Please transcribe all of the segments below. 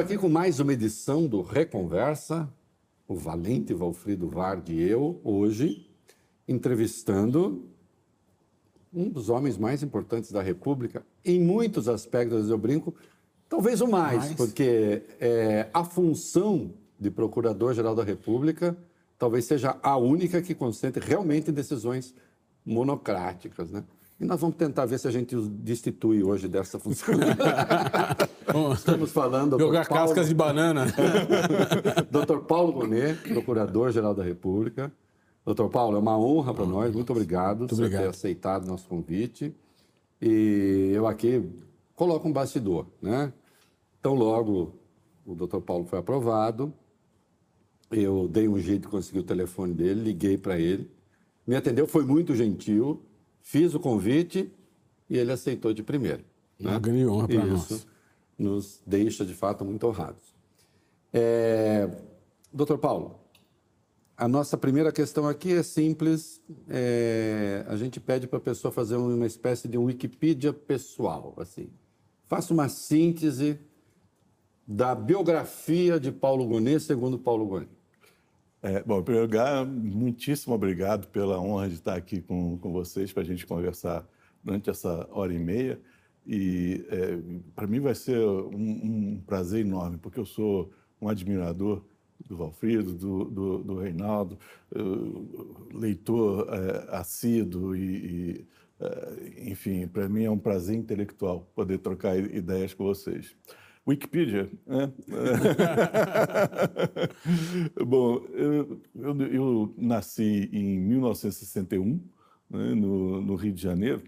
aqui com mais uma edição do Reconversa, o valente Valfrido Vardi e eu, hoje, entrevistando um dos homens mais importantes da República, em muitos aspectos, eu brinco, talvez o mais, mais. porque é, a função de Procurador-Geral da República talvez seja a única que concentre realmente decisões monocráticas, né? E nós vamos tentar ver se a gente os destitui hoje dessa função. Estamos falando. Jogar Paulo... cascas de banana. Dr. Paulo Bonet, Procurador-Geral da República. Doutor Paulo, é uma honra para nós. Muito obrigado por ter aceitado nosso convite. E eu aqui coloco um bastidor, né? Então, logo o doutor Paulo foi aprovado, eu dei um jeito de conseguir o telefone dele, liguei para ele, me atendeu, foi muito gentil, fiz o convite e ele aceitou de primeira. Né? Uma grande honra para nós. Isso nos deixa, de fato, muito honrados. É... Doutor Paulo, a nossa primeira questão aqui é simples. É... A gente pede para a pessoa fazer uma espécie de um Wikipedia pessoal, assim. Faça uma síntese da biografia de Paulo Gonet, segundo Paulo Gonet. É, bom, em primeiro lugar, muitíssimo obrigado pela honra de estar aqui com, com vocês para a gente conversar durante essa hora e meia. E é, para mim vai ser um, um, prazer enorme, porque eu sou um admirador do Valfrido, do, do, do Reinaldo, leitor é, assíduo e, e é, enfim, para mim é um prazer intelectual poder trocar ideias com vocês. Wikipedia, né? Bom, eu, eu, eu, nasci em 1961, né, no, no, Rio de Janeiro,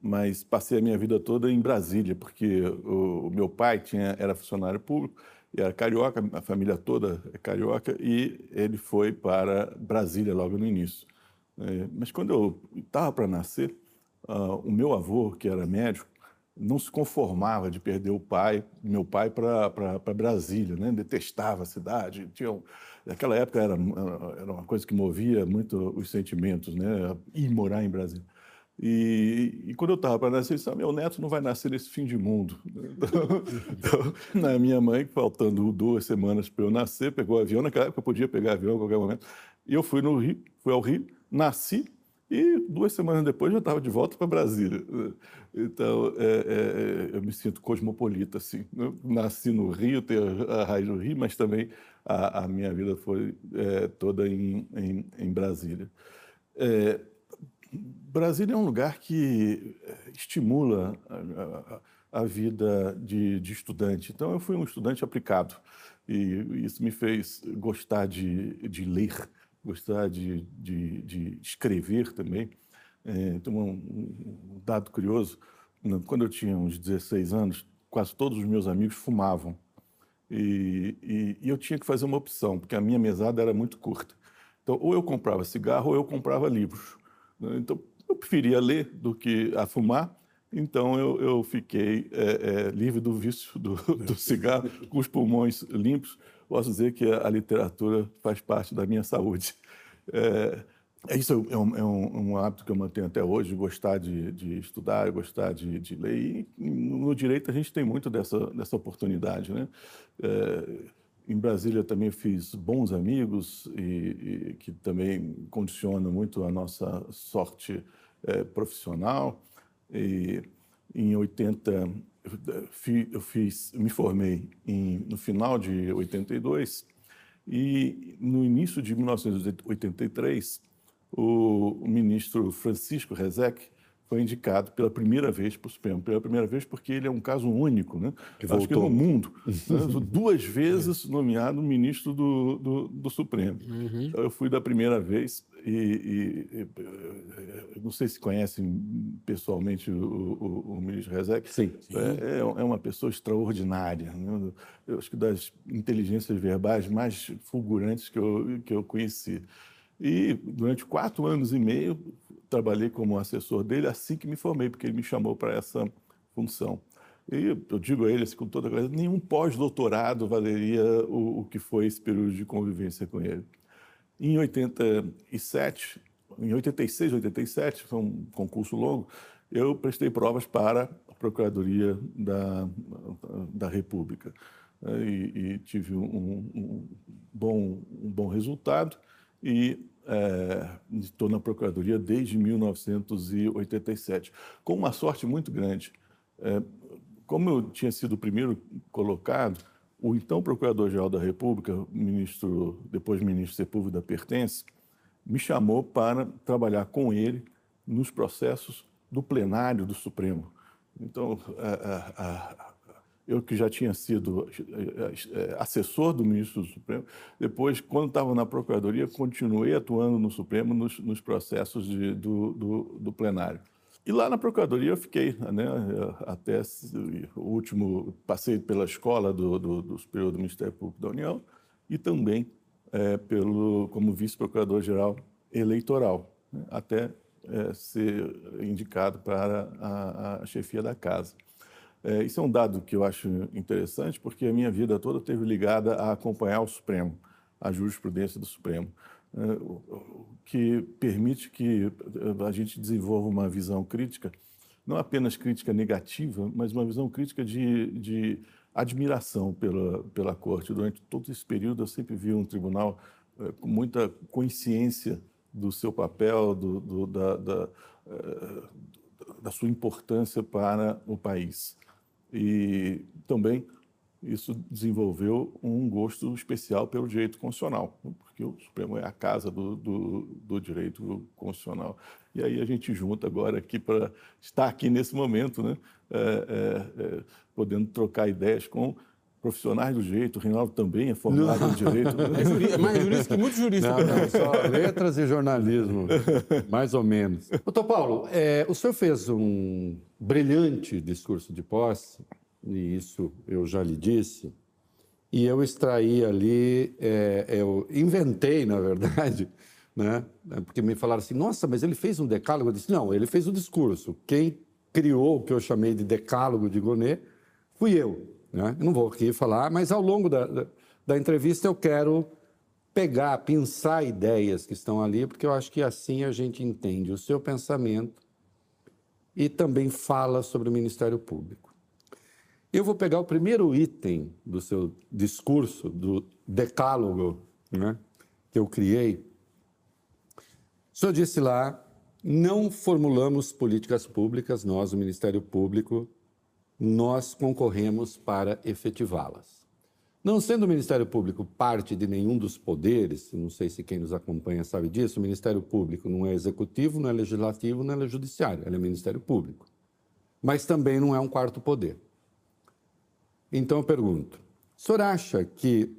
mas passei a minha vida toda em Brasília, porque o, o meu pai tinha, era funcionário público, era carioca, a família toda é carioca, e ele foi para Brasília logo no início. É, mas quando eu estava para nascer, uh, o meu avô, que era médico, não se conformava de perder o pai, meu pai, para Brasília, né? detestava a cidade. Tinha, naquela época era, era uma coisa que movia muito os sentimentos, né? ir morar em Brasília. E, e, quando eu estava para nascer, ele disse, ah, meu neto não vai nascer nesse fim de mundo. Então, então, a minha mãe, faltando duas semanas para eu nascer, pegou o avião, naquela época eu podia pegar avião a qualquer momento, e eu fui no Rio, fui ao Rio, nasci, e duas semanas depois já estava de volta para Brasília. Então, é, é, é, eu me sinto cosmopolita, assim. Eu nasci no Rio, tenho a raiz no Rio, mas também a, a minha vida foi é, toda em, em, em Brasília. É, Brasília é um lugar que é, estimula a, a, a vida de, de, estudante. Então, eu fui um estudante aplicado e isso me fez gostar de, de ler, gostar de, de, de escrever também. É, um, dado curioso, né, quando eu tinha uns 16 anos, quase todos os meus amigos fumavam. E, e, e, eu tinha que fazer uma opção, porque a minha mesada era muito curta. Então, ou eu comprava cigarro ou eu comprava livros. Né. Então, eu preferia ler do que a fumar, então eu, eu fiquei é, é, livre do vício do, do, cigarro, com os pulmões limpos. Posso dizer que a, literatura faz parte da minha saúde. É, isso é, um, é um, um, hábito que eu mantenho até hoje, gostar de, de estudar, gostar de, de, ler. E no direito a gente tem muito dessa, dessa oportunidade. Né? É, em Brasília também fiz bons amigos e, e que também condicionam muito a nossa sorte é, profissional. E em 80 eu fiz, me formei em, no final de 82 e no início de 1983 o, ministro Francisco Rezec foi indicado pela primeira vez para o Supremo. Pela primeira vez porque ele é um caso único, né? Que Acho voltou. que no mundo. Né? Duas vezes nomeado ministro do, do, do Supremo. Uhum. Então, eu fui da primeira vez e, e, não sei se conhecem pessoalmente o, o, o ministro Rezec. Sim. É, é, uma pessoa extraordinária. Né? Eu acho que das inteligências verbais mais fulgurantes que eu, que eu conheci. E durante quatro anos e meio trabalhei como assessor dele assim que me formei, porque ele me chamou para essa função. E eu digo a ele assim, com toda clareza, nenhum pós-doutorado valeria o, o, que foi esse período de convivência com ele. Em 87, em 86, 87, foi um concurso longo, eu prestei provas para a Procuradoria da, da República. e, e, tive um, um, bom, um bom resultado e estou é, na Procuradoria desde 1987, com uma sorte muito grande. É, como eu tinha sido o primeiro colocado, o então Procurador-Geral da República, ministro, depois ministro Sepúlveda Pertence, me chamou para trabalhar com ele nos processos do plenário do Supremo. Então, a, a, eu que já tinha sido é, assessor do ministro do Supremo, depois, quando estava na Procuradoria, continuei atuando no Supremo nos, nos processos de, do, do, do, plenário. E lá na Procuradoria eu fiquei, né, até o último, passei pela escola do, do, do Superior do Ministério Público da União e também é, pelo, como vice-procurador-geral eleitoral, né, até é, ser indicado para a, a chefia da casa. É, isso é um dado que eu acho interessante, porque a minha vida toda teve ligada a acompanhar o Supremo, a jurisprudência do Supremo, é, que permite que a gente desenvolva uma visão crítica, não apenas crítica negativa, mas uma visão crítica de, de admiração pela, pela Corte. Durante todo esse período, eu sempre vi um tribunal é, com muita consciência do seu papel, do, do, da, da, é, da sua importância para o país. E também isso desenvolveu um gosto especial pelo direito constitucional, porque o Supremo é a casa do, do, do direito constitucional. E aí a gente junta agora aqui para estar aqui nesse momento, né? É, é, é, podendo trocar ideias com profissionais do direito. O Reinaldo também é formado não. em direito. É, é mais jurista que muito jurista. Não, não, só letras e jornalismo, mais ou menos. Doutor Paulo, é, o senhor fez um brilhante discurso de posse, e isso eu já lhe disse, e eu extraí ali, é, eu inventei, na verdade, né? porque me falaram assim, nossa, mas ele fez um decálogo. Eu disse, não, ele fez o discurso. Quem criou o que eu chamei de decálogo de Gonet fui eu. Né? Eu não vou aqui falar, mas ao longo da, da, entrevista eu quero pegar, pensar ideias que estão ali, porque eu acho que assim a gente entende o seu pensamento e também fala sobre o Ministério Público. Eu vou pegar o primeiro item do seu discurso, do decálogo né, que eu criei. O senhor disse lá: não formulamos políticas públicas, nós, o Ministério Público, nós concorremos para efetivá-las. Não sendo o Ministério Público parte de nenhum dos poderes, não sei se quem nos acompanha sabe disso, o Ministério Público não é executivo, não é legislativo, não é judiciário, ele é Ministério Público. Mas também não é um quarto poder. Então eu pergunto: o senhor acha que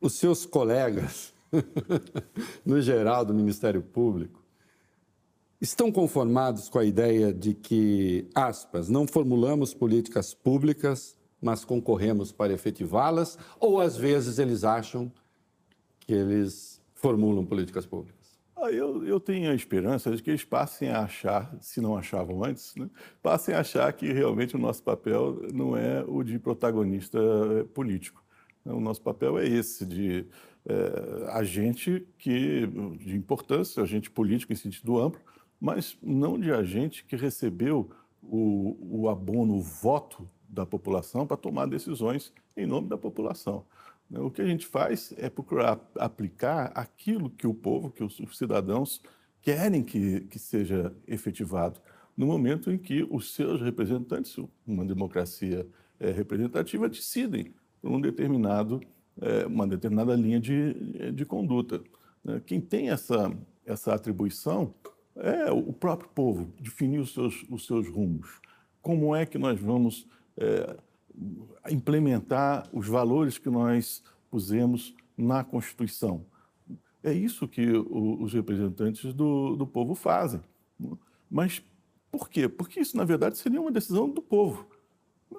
os seus colegas, no geral do Ministério Público, estão conformados com a ideia de que, aspas, não formulamos políticas públicas, mas concorremos para efetivá-las, ou às vezes eles acham que eles formulam políticas públicas? Ah, eu, eu, tenho a esperança de que eles passem a achar, se não achavam antes, né, passem a achar que realmente o nosso papel não é o de protagonista eh, político. O nosso papel é esse, de é, agente que, de importância, agente político em sentido amplo, mas não de agente que recebeu o, o abono, o voto da população para tomar decisões em nome da população. Né, o que a gente faz é procurar aplicar aquilo que o povo, que os cidadãos querem que, que seja efetivado, no momento em que os seus representantes, uma democracia é, representativa, decidem por um determinado, é, uma determinada linha de, de conduta. Né. Quem tem essa, essa atribuição é o próprio povo, definir os seus, os seus rumos. Como é que nós vamos é, implementar os valores que nós pusemos na Constituição? É isso que o, os representantes do, do povo fazem. Mas por quê? Porque isso, na verdade, seria uma decisão do povo.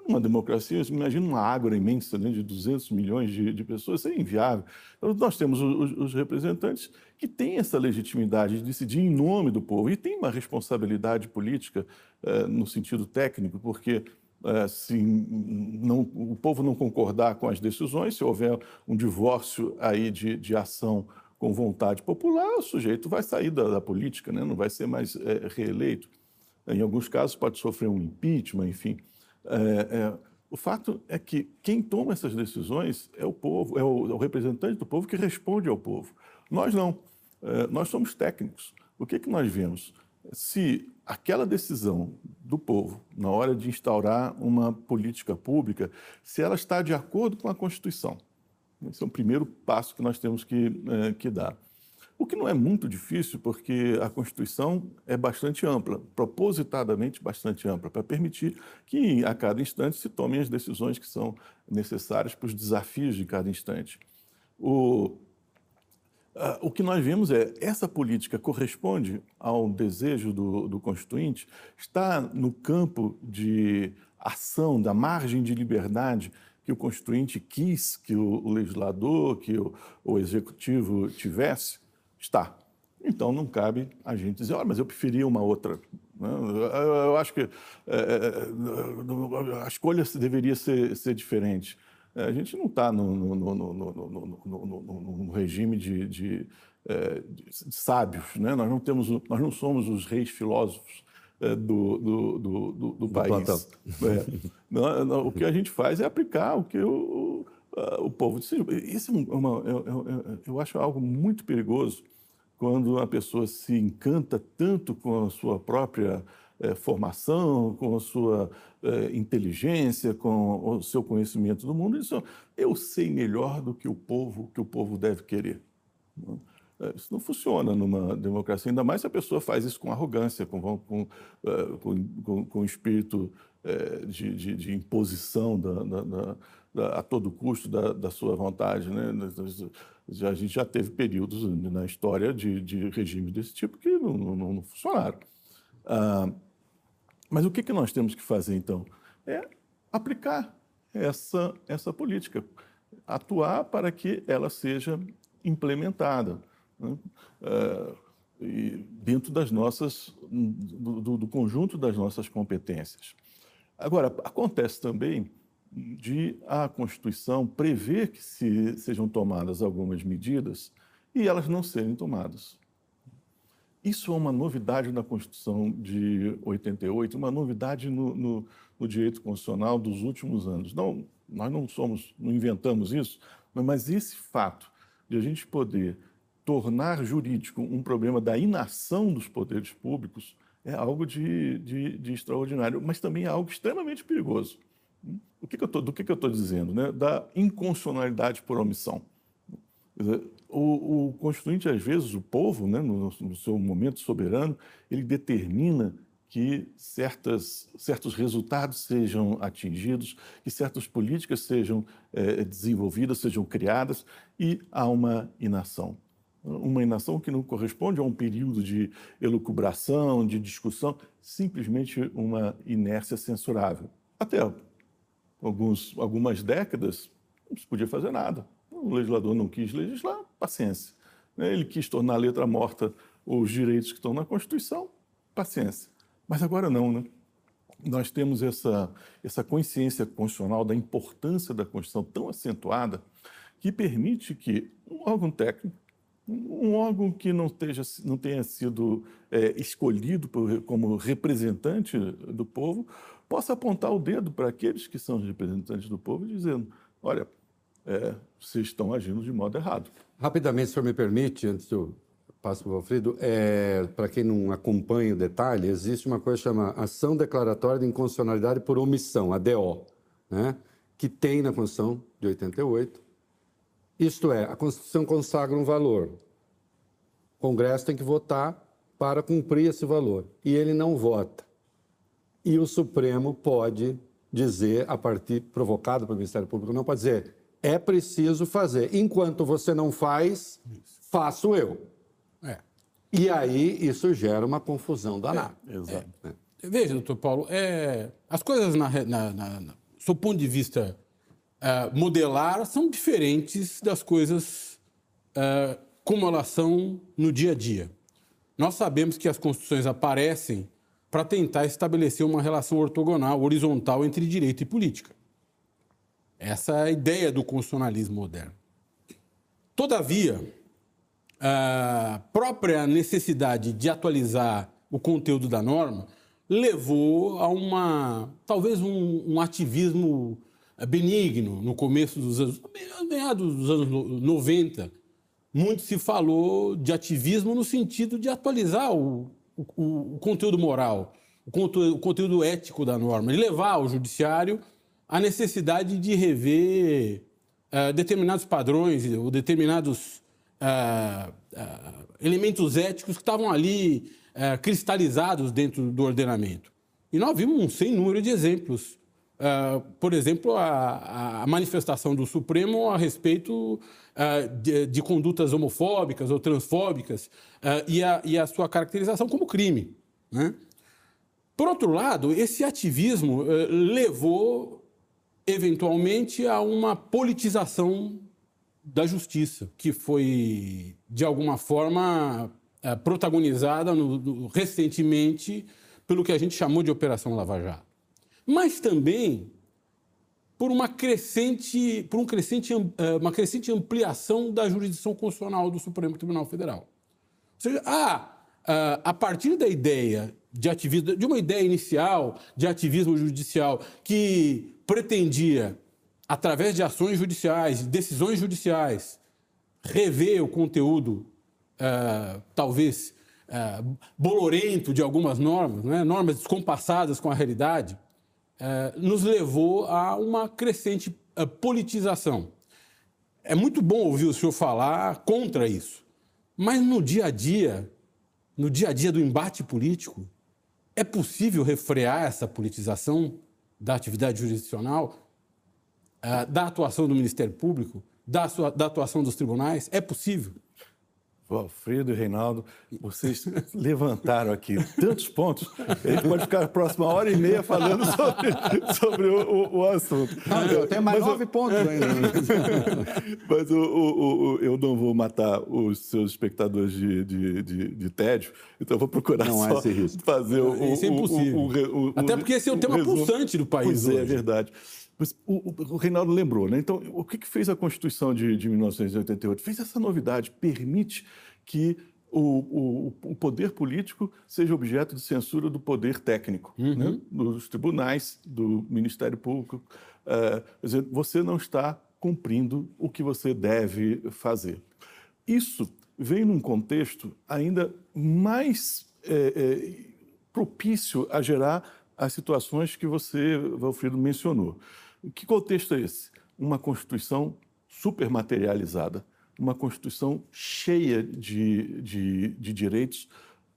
Uma democracia, imagina uma ágora imensa né, de 200 milhões de, de, pessoas, isso é inviável. Então, nós temos os, os, representantes que têm essa legitimidade de decidir em nome do povo e têm uma responsabilidade política eh, no sentido técnico, porque eh, se não, o povo não concordar com as decisões, se houver um divórcio aí de, de ação com vontade popular, o sujeito vai sair da, da política, né? não vai ser mais é, reeleito. Em alguns casos pode sofrer um impeachment, enfim. É, é, O fato é que quem toma essas decisões é o povo, é o, é o representante do povo que responde ao povo. Nós não. É, nós somos técnicos. O que, que nós vemos? Se aquela decisão do povo, na hora de instaurar uma política pública, se ela está de acordo com a Constituição. Esse é o primeiro passo que nós temos que, é, que dar. O que não é muito difícil, porque a Constituição é bastante ampla, propositadamente bastante ampla, para permitir que a cada instante se tomem as decisões que são necessárias para os desafios de cada instante. O, o que nós vemos é essa política corresponde ao desejo do, do Constituinte, está no campo de ação, da margem de liberdade que o Constituinte quis que o, legislador, que o, o executivo tivesse. Está. Então não cabe a gente dizer, olha, mas eu preferia uma outra. Eu acho que é, a escolha deveria ser, ser diferente. A gente não está no, no, no, no, regime de, de, de, sábios, né? nós, não temos, nós não somos os reis filósofos do, do, do, do país. É. O que a gente faz é aplicar o que o, o povo. Isso é uma, eu, eu, eu acho algo muito perigoso quando a pessoa se encanta tanto com a sua própria é, formação, com a sua é, inteligência, com o seu conhecimento do mundo, isso eu sei melhor do que o povo, que o povo deve querer. É, isso não funciona numa democracia, ainda mais se a pessoa faz isso com arrogância, com, com, com, com espírito de, de, de, imposição da, da, da, a todo custo da, sua vontade. Né? A gente já teve períodos na história de, de regimes desse tipo que não, não, não funcionaram. Ah, mas o que, que nós temos que fazer, então? É aplicar essa, essa política, atuar para que ela seja implementada né? ah, dentro das nossas, do, do conjunto das nossas competências. Agora, acontece também de a Constituição prever que se, sejam tomadas algumas medidas e elas não serem tomadas. Isso é uma novidade na Constituição de 88, uma novidade no, no, no direito constitucional dos últimos anos. Não, nós não somos, não inventamos isso, mas esse fato de a gente poder tornar jurídico um problema da inação dos poderes públicos é algo de, de, de extraordinário, mas também é algo extremamente perigoso. O que que tô, do que, que eu estou dizendo? Né? Da inconstitucionalidade por omissão. O, o, constituinte, às vezes, o povo, né, no, no, seu momento soberano, ele determina que certas, certos resultados sejam atingidos, que certas políticas sejam é, desenvolvidas, sejam criadas, e há uma inação. Uma inação que não corresponde a um período de elucubração, de discussão, simplesmente uma inércia censurável. Até alguns, algumas décadas, não se podia fazer nada. O legislador não quis legislar, paciência. Ele quis tornar a letra morta os direitos que estão na Constituição, paciência. Mas agora não, né? Nós temos essa, essa consciência constitucional da importância da Constituição tão acentuada que permite que um órgão técnico, um órgão que não, esteja, não tenha sido é, escolhido por, como representante do povo, possa apontar o dedo para aqueles que são representantes do povo, dizendo: olha, é, vocês estão agindo de modo errado. Rapidamente, se o senhor me permite, antes do passo para o Alfredo, é, para quem não acompanha o detalhe, existe uma coisa chamada Ação Declaratória de Inconstitucionalidade por Omissão, ADO, né? que tem na Constituição de 88. Isto é, a Constituição consagra um valor. O Congresso tem que votar para cumprir esse valor. E ele não vota e o Supremo pode dizer, a partir provocado pelo Ministério Público, não pode dizer, é preciso fazer. Enquanto você não faz, faço eu. É. E aí isso gera uma confusão danada. É, exato. É. Veja, doutor Paulo, é, as coisas, na, na, na, na do ponto de vista uh, modelar, são diferentes das coisas uh, como elas são no dia a dia. Nós sabemos que as constituições aparecem para tentar estabelecer uma relação ortogonal, horizontal entre direito e política. Essa é a ideia do constitucionalismo moderno. Todavia, a própria necessidade de atualizar o conteúdo da norma levou a uma talvez um, um ativismo benigno no começo dos anos, meados dos anos 90. Muito se falou de ativismo no sentido de atualizar o, o, o conteúdo moral, o conteúdo, o conteúdo ético da norma, levar ao judiciário a necessidade de rever uh, determinados padrões ou determinados uh, uh, elementos éticos que estavam ali cristalizados dentro do ordenamento. E nós vimos um sem número de exemplos. Por exemplo, a, a, manifestação do Supremo a respeito de, de, condutas homofóbicas ou transfóbicas e a, e, a, sua caracterização como crime. Né? Por outro lado, esse ativismo levou eventualmente a uma politização da justiça, que foi, de alguma forma, protagonizada no, no, recentemente pelo que a gente chamou de Operação Lava Jato. Mas também por uma crescente, por um crescente, é, uma crescente ampliação da jurisdição constitucional do Supremo Tribunal Federal. Ou seja, ah, a partir da ideia de ativismo, de uma ideia inicial de ativismo judicial que pretendia, através de ações judiciais, decisões judiciais, rever o conteúdo, uh, talvez uh, bolorento de algumas normas, né? normas descompassadas com a realidade, nos levou a uma crescente politização. É muito bom ouvir o senhor falar contra isso, mas no dia a dia, no dia a dia do embate político, é possível refrear essa politização da atividade jurisdicional, uh, da atuação do Ministério Público, da, sua, da atuação dos tribunais? É possível? Alfredo e Reinaldo, vocês levantaram aqui tantos pontos, a gente pode ficar a próxima hora e meia falando sobre, sobre o, o, o, assunto. Não, tem mais mas nove pontos ainda. mas o, eu não vou matar os seus espectadores de, de, de, de tédio, então vou procurar não só fazer o, Isso é impossível. Até porque esse é o tema pulsante do país pois hoje. É, é verdade. Mas o, o, Reinaldo lembrou, né? Então, o que, que fez a Constituição de, de 1988? Fez essa novidade, permite que o, o, o, poder político seja objeto de censura do poder técnico, uhum. né? dos tribunais, do Ministério Público. Uh, quer dizer, você não está cumprindo o que você deve fazer. Isso vem num contexto ainda mais é, é, propício a gerar as situações que você, Valfrido, mencionou. Que contexto é esse? Uma Constituição supermaterializada, uma Constituição cheia de, de, de direitos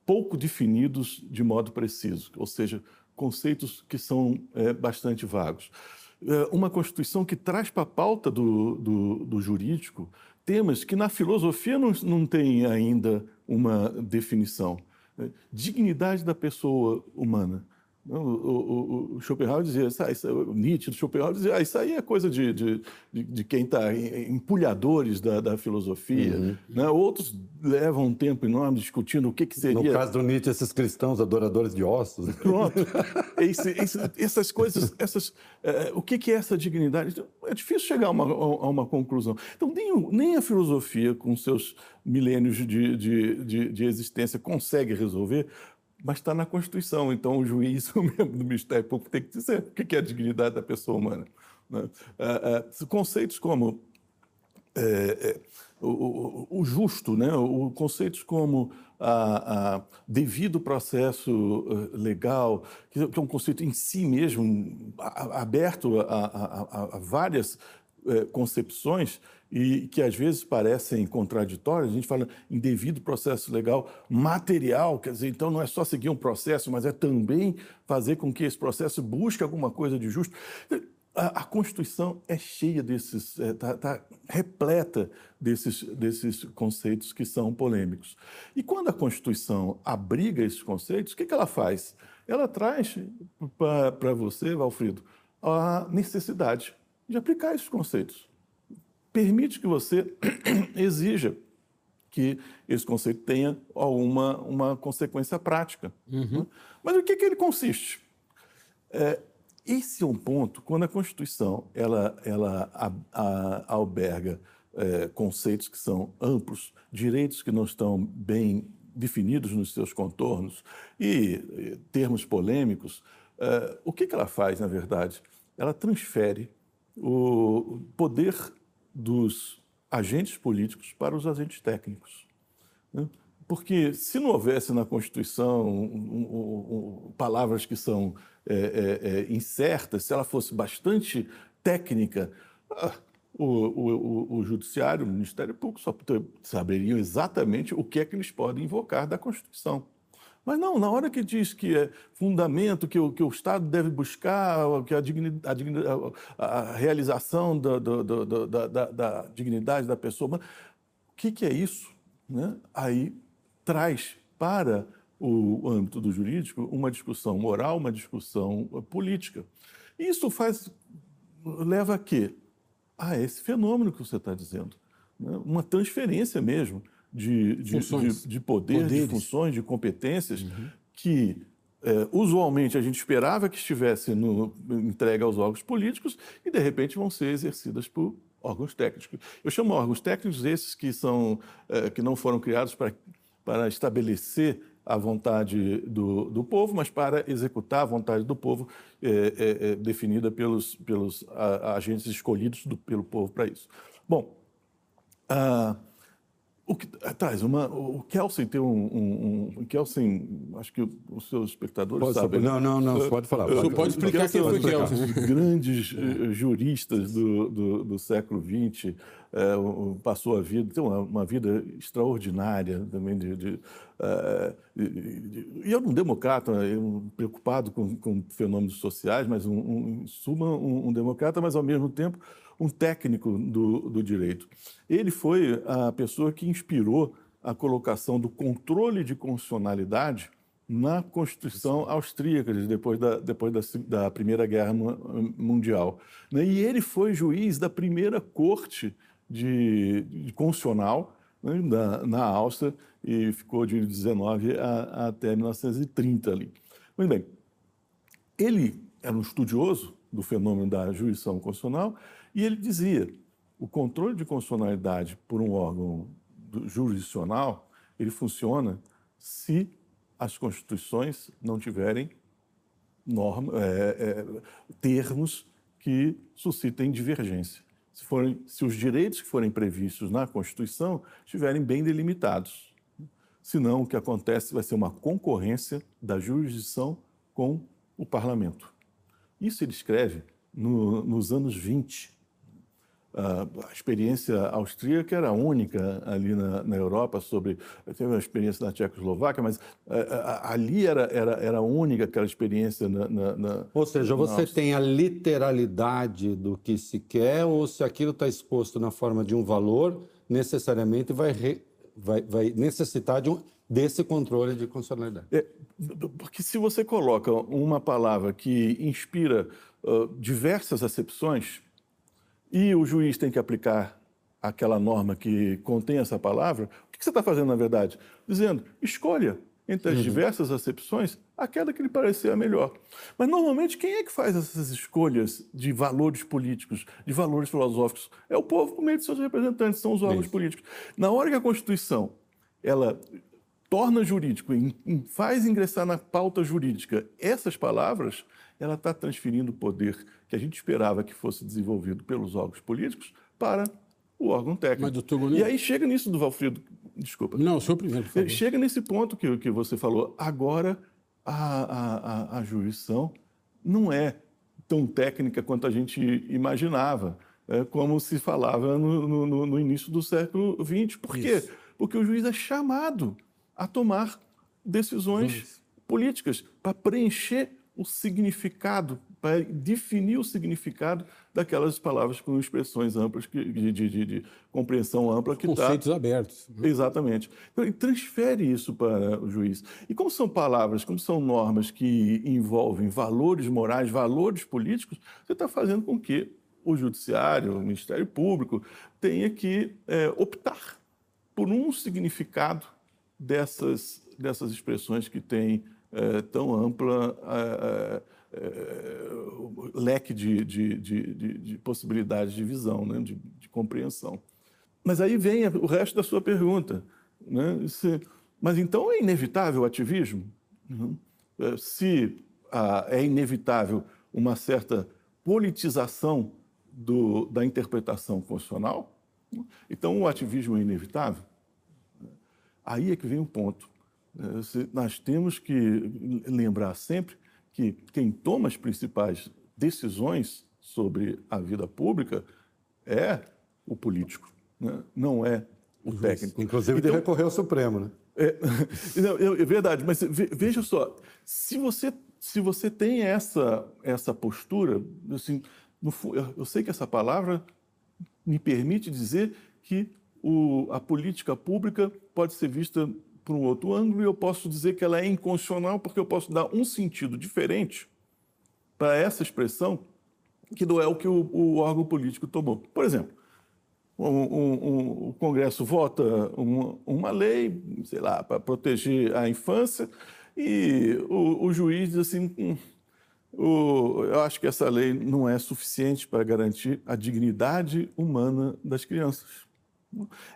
pouco definidos de modo preciso, ou seja, conceitos que são é, bastante vagos. É uma Constituição que traz para a pauta do, do, do, jurídico temas que na filosofia não, não tem ainda uma definição. É, dignidade da pessoa humana, o, o, o, Schopenhauer dizia, isso, o Nietzsche do Schopenhauer dizia, ah, isso aí é coisa de, de, de quem está empulhadores da, da filosofia. Uhum. Né? Outros levam um tempo enorme discutindo o que, que seria... No caso do Nietzsche, esses cristãos adoradores de ossos. Pronto. esse, esse, essas coisas, essas, é, o que, que é essa dignidade? Então, é difícil chegar a uma, a uma conclusão. Então, nem, nem a filosofia, com seus milênios de, de, de, de existência, consegue resolver, mas está na Constituição. Então, o juiz, o membro do Ministério Público, tem que dizer o que é a dignidade da pessoa humana. Né? É, é, conceitos como é, o, o, justo, né? o, conceitos como a, a devido processo legal, que é um conceito em si mesmo aberto a, a, a várias concepções, e que às vezes parecem contraditórias, a gente fala em devido processo legal material, quer dizer, então não é só seguir um processo, mas é também fazer com que esse processo busque alguma coisa de justo. A, a Constituição é cheia desses, está é, tá, tá repleta desses, desses conceitos que são polêmicos. E quando a Constituição abriga esses conceitos, o que, que ela faz? Ela traz para você, Valfrido, a necessidade de aplicar esses conceitos permite que você exija que esse conceito tenha alguma uma consequência prática. Uhum. Né? Mas o que, que ele consiste? É, esse é um ponto, quando a Constituição ela, ela a, a, alberga é, conceitos que são amplos, direitos que não estão bem definidos nos seus contornos e termos polêmicos, uh, o que, que ela faz, na verdade? Ela transfere o poder dos agentes políticos para os agentes técnicos. Né? Porque se não houvesse na Constituição um, um, palavras que são é, é, é, incertas, se ela fosse bastante técnica, ah, o, o, o, Judiciário, o Ministério Público só saberiam exatamente o que é que eles podem invocar da Constituição. Mas não, na hora que diz que é fundamento, que o, que o Estado deve buscar, que a, a, a realização da, da, da, da, dignidade da pessoa, o que, que é isso? Né? Aí traz para o âmbito do jurídico uma discussão moral, uma discussão política. Isso faz leva a quê? A esse fenômeno que você está dizendo. Né? Uma transferência mesmo de, de, de, de poder, Poderes. de funções, de competências uhum. que é, usualmente a gente esperava que estivesse no, entregue aos órgãos políticos e de repente vão ser exercidas por órgãos técnicos. Eu chamo órgãos técnicos esses que são é, que não foram criados para, para estabelecer a vontade do, do povo, mas para executar a vontade do povo é, definida pelos, pelos a, agentes escolhidos do, pelo povo para isso. Bom, ah, o que traz uma. O Kelsen tem um. um, um Kelsen, acho que os seus espectadores pode sabem. Não, não, não, pode falar. Pode, pode explicar quem foi Kelsen. Grandes eh, juristas do, do, do século XX, é, passou a vida, tem uma, uma vida extraordinária também de, de, de, e era um democrata, um, preocupado com, com, fenômenos sociais, mas um, um, suma um, um democrata, mas ao mesmo tempo um técnico do, do direito. Ele foi a pessoa que inspirou a colocação do controle de constitucionalidade na Constituição austríaca, depois da, depois da, da Primeira Guerra Mundial. Né? E ele foi juiz da primeira corte de, de constitucional né, na, na Áustria e ficou de 19 a, até 1930 ali. Muito bem, ele era um estudioso do fenômeno da jurisdição constitucional e ele dizia: o controle de constitucionalidade por um órgão jurisdicional ele funciona se as constituições não tiverem norma, é, é, termos que suscitem divergência. Se, forem, se os direitos que forem previstos na Constituição estiverem bem delimitados. Senão, o que acontece vai ser uma concorrência da jurisdição com o parlamento. Isso ele escreve no, nos anos 20 a experiência austríaca era única ali na, na Europa sobre teve uma experiência na Tchecoslováquia mas ali era, era, era única aquela experiência na, na, na ou seja você tem a literalidade do que se quer ou se aquilo está exposto na forma de um valor necessariamente vai re, vai, vai necessitar de um desse controle de constitucionalidade. É, porque se você coloca uma palavra que inspira uh, diversas acepções e o juiz tem que aplicar aquela norma que contém essa palavra, o que você está fazendo, na verdade? Dizendo, escolha entre as uhum. diversas acepções aquela que lhe parecer a melhor. Mas, normalmente, quem é que faz essas escolhas de valores políticos, de valores filosóficos? É o povo por meio de seus representantes, são os órgãos Isso. políticos. Na hora que a Constituição ela torna jurídico, faz ingressar na pauta jurídica essas palavras, ela está transferindo o poder que a gente esperava que fosse desenvolvido pelos órgãos políticos para o órgão técnico. Mas, doutor. E aí chega nisso do Valfrido, desculpa. Não, o senhor primeiro, por favor. Chega nesse ponto que, que você falou. Agora, a, a, a, a jurisdição não é tão técnica quanto a gente imaginava, é, como se falava no, no, no, início do século XX. Por quê? Isso. Porque o juiz é chamado a tomar decisões Isso. políticas para preencher o significado, para definir o significado daquelas palavras com expressões amplas, de, de, de, de compreensão ampla que está... Conceitos abertos. Exatamente. Então, ele transfere isso para o juiz. E como são palavras, como são normas que envolvem valores morais, valores políticos, você está fazendo com que o judiciário, o Ministério Público, tenha que é, optar por um significado dessas, dessas expressões que têm é, tão ampla é, é, leque de, de, de, de, possibilidades de visão, né? de, compreensão. Mas aí vem o resto da sua pergunta. Né? Se, Mas então é inevitável o ativismo? Uhum. Se ah, é inevitável uma certa politização do, da interpretação constitucional, então o ativismo é inevitável? Aí é que vem o ponto. É, nós temos que lembrar sempre que quem toma as principais decisões sobre a vida pública é o político, né? não é o técnico. Inclusive, então, ele recorreu ao Supremo, né? É, não, é verdade, mas veja só, se você, se você tem essa, essa postura, assim, no, eu sei que essa palavra me permite dizer que o, a política pública pode ser vista por um outro ângulo e eu posso dizer que ela é inconstitucional porque eu posso dar um sentido diferente para essa expressão que não é o que o, o órgão político tomou. Por exemplo, um, um, o Congresso vota uma, uma, lei, sei lá, para proteger a infância, e o, o juiz diz assim: hum, o, eu acho que essa lei não é suficiente para garantir a dignidade humana das crianças.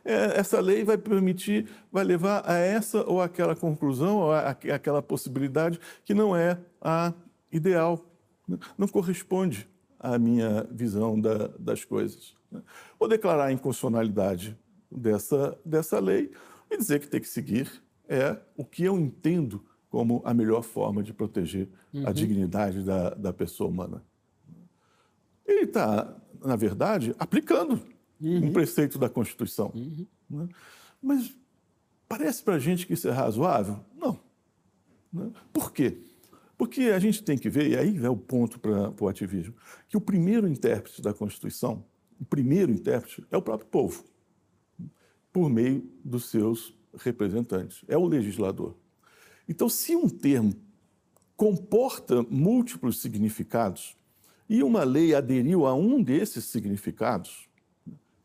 É, essa lei vai permitir, vai levar a essa ou aquela conclusão, ou a, aquela possibilidade que não é a ideal, não corresponde à minha visão da, das coisas. Ou declarar a inconstitucionalidade dessa, dessa lei e dizer que tem que seguir é o que eu entendo como a melhor forma de proteger uhum. a dignidade da, da pessoa humana. Ele está, na verdade, aplicando uhum. um preceito da Constituição. Uhum. Né? Mas parece para a gente que isso é razoável? Não. Né? Por quê? Porque a gente tem que ver, e aí é o ponto para o ativismo, que o primeiro intérprete da Constituição, o primeiro intérprete é o próprio povo, por meio dos seus representantes, é o legislador. Então, se um termo comporta múltiplos significados e uma lei aderiu a um desses significados,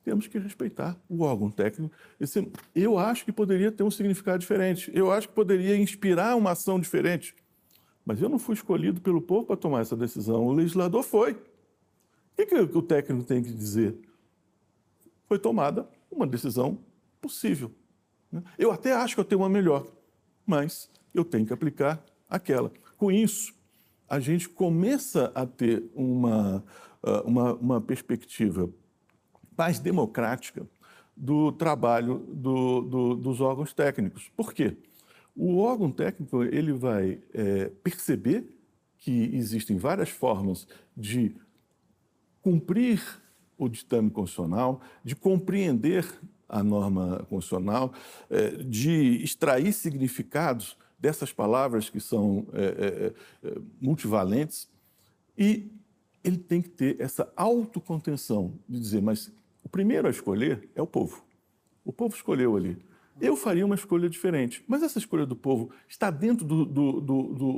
temos que respeitar o órgão técnico. Esse, eu acho que poderia ter um significado diferente, eu acho que poderia inspirar uma ação diferente. Mas eu não fui escolhido pelo povo para tomar essa decisão, o legislador foi. O que, que o técnico tem que dizer? Foi tomada uma decisão possível. Né? Eu até acho que eu tenho uma melhor, mas eu tenho que aplicar aquela. Com isso, a gente começa a ter uma, ah, uma, uma perspectiva mais democrática do trabalho do, do, dos órgãos técnicos. Por quê? O órgão técnico ele vai é, perceber que existem várias formas de cumprir o ditame constitucional, de compreender a norma constitucional, é, de extrair significados dessas palavras que são é, é, é multivalentes e ele tem que ter essa autocontenção de dizer, mas o primeiro a escolher é o povo. O povo escolheu ali. Eu faria uma escolha diferente, mas essa escolha do povo está dentro do, do, do, do,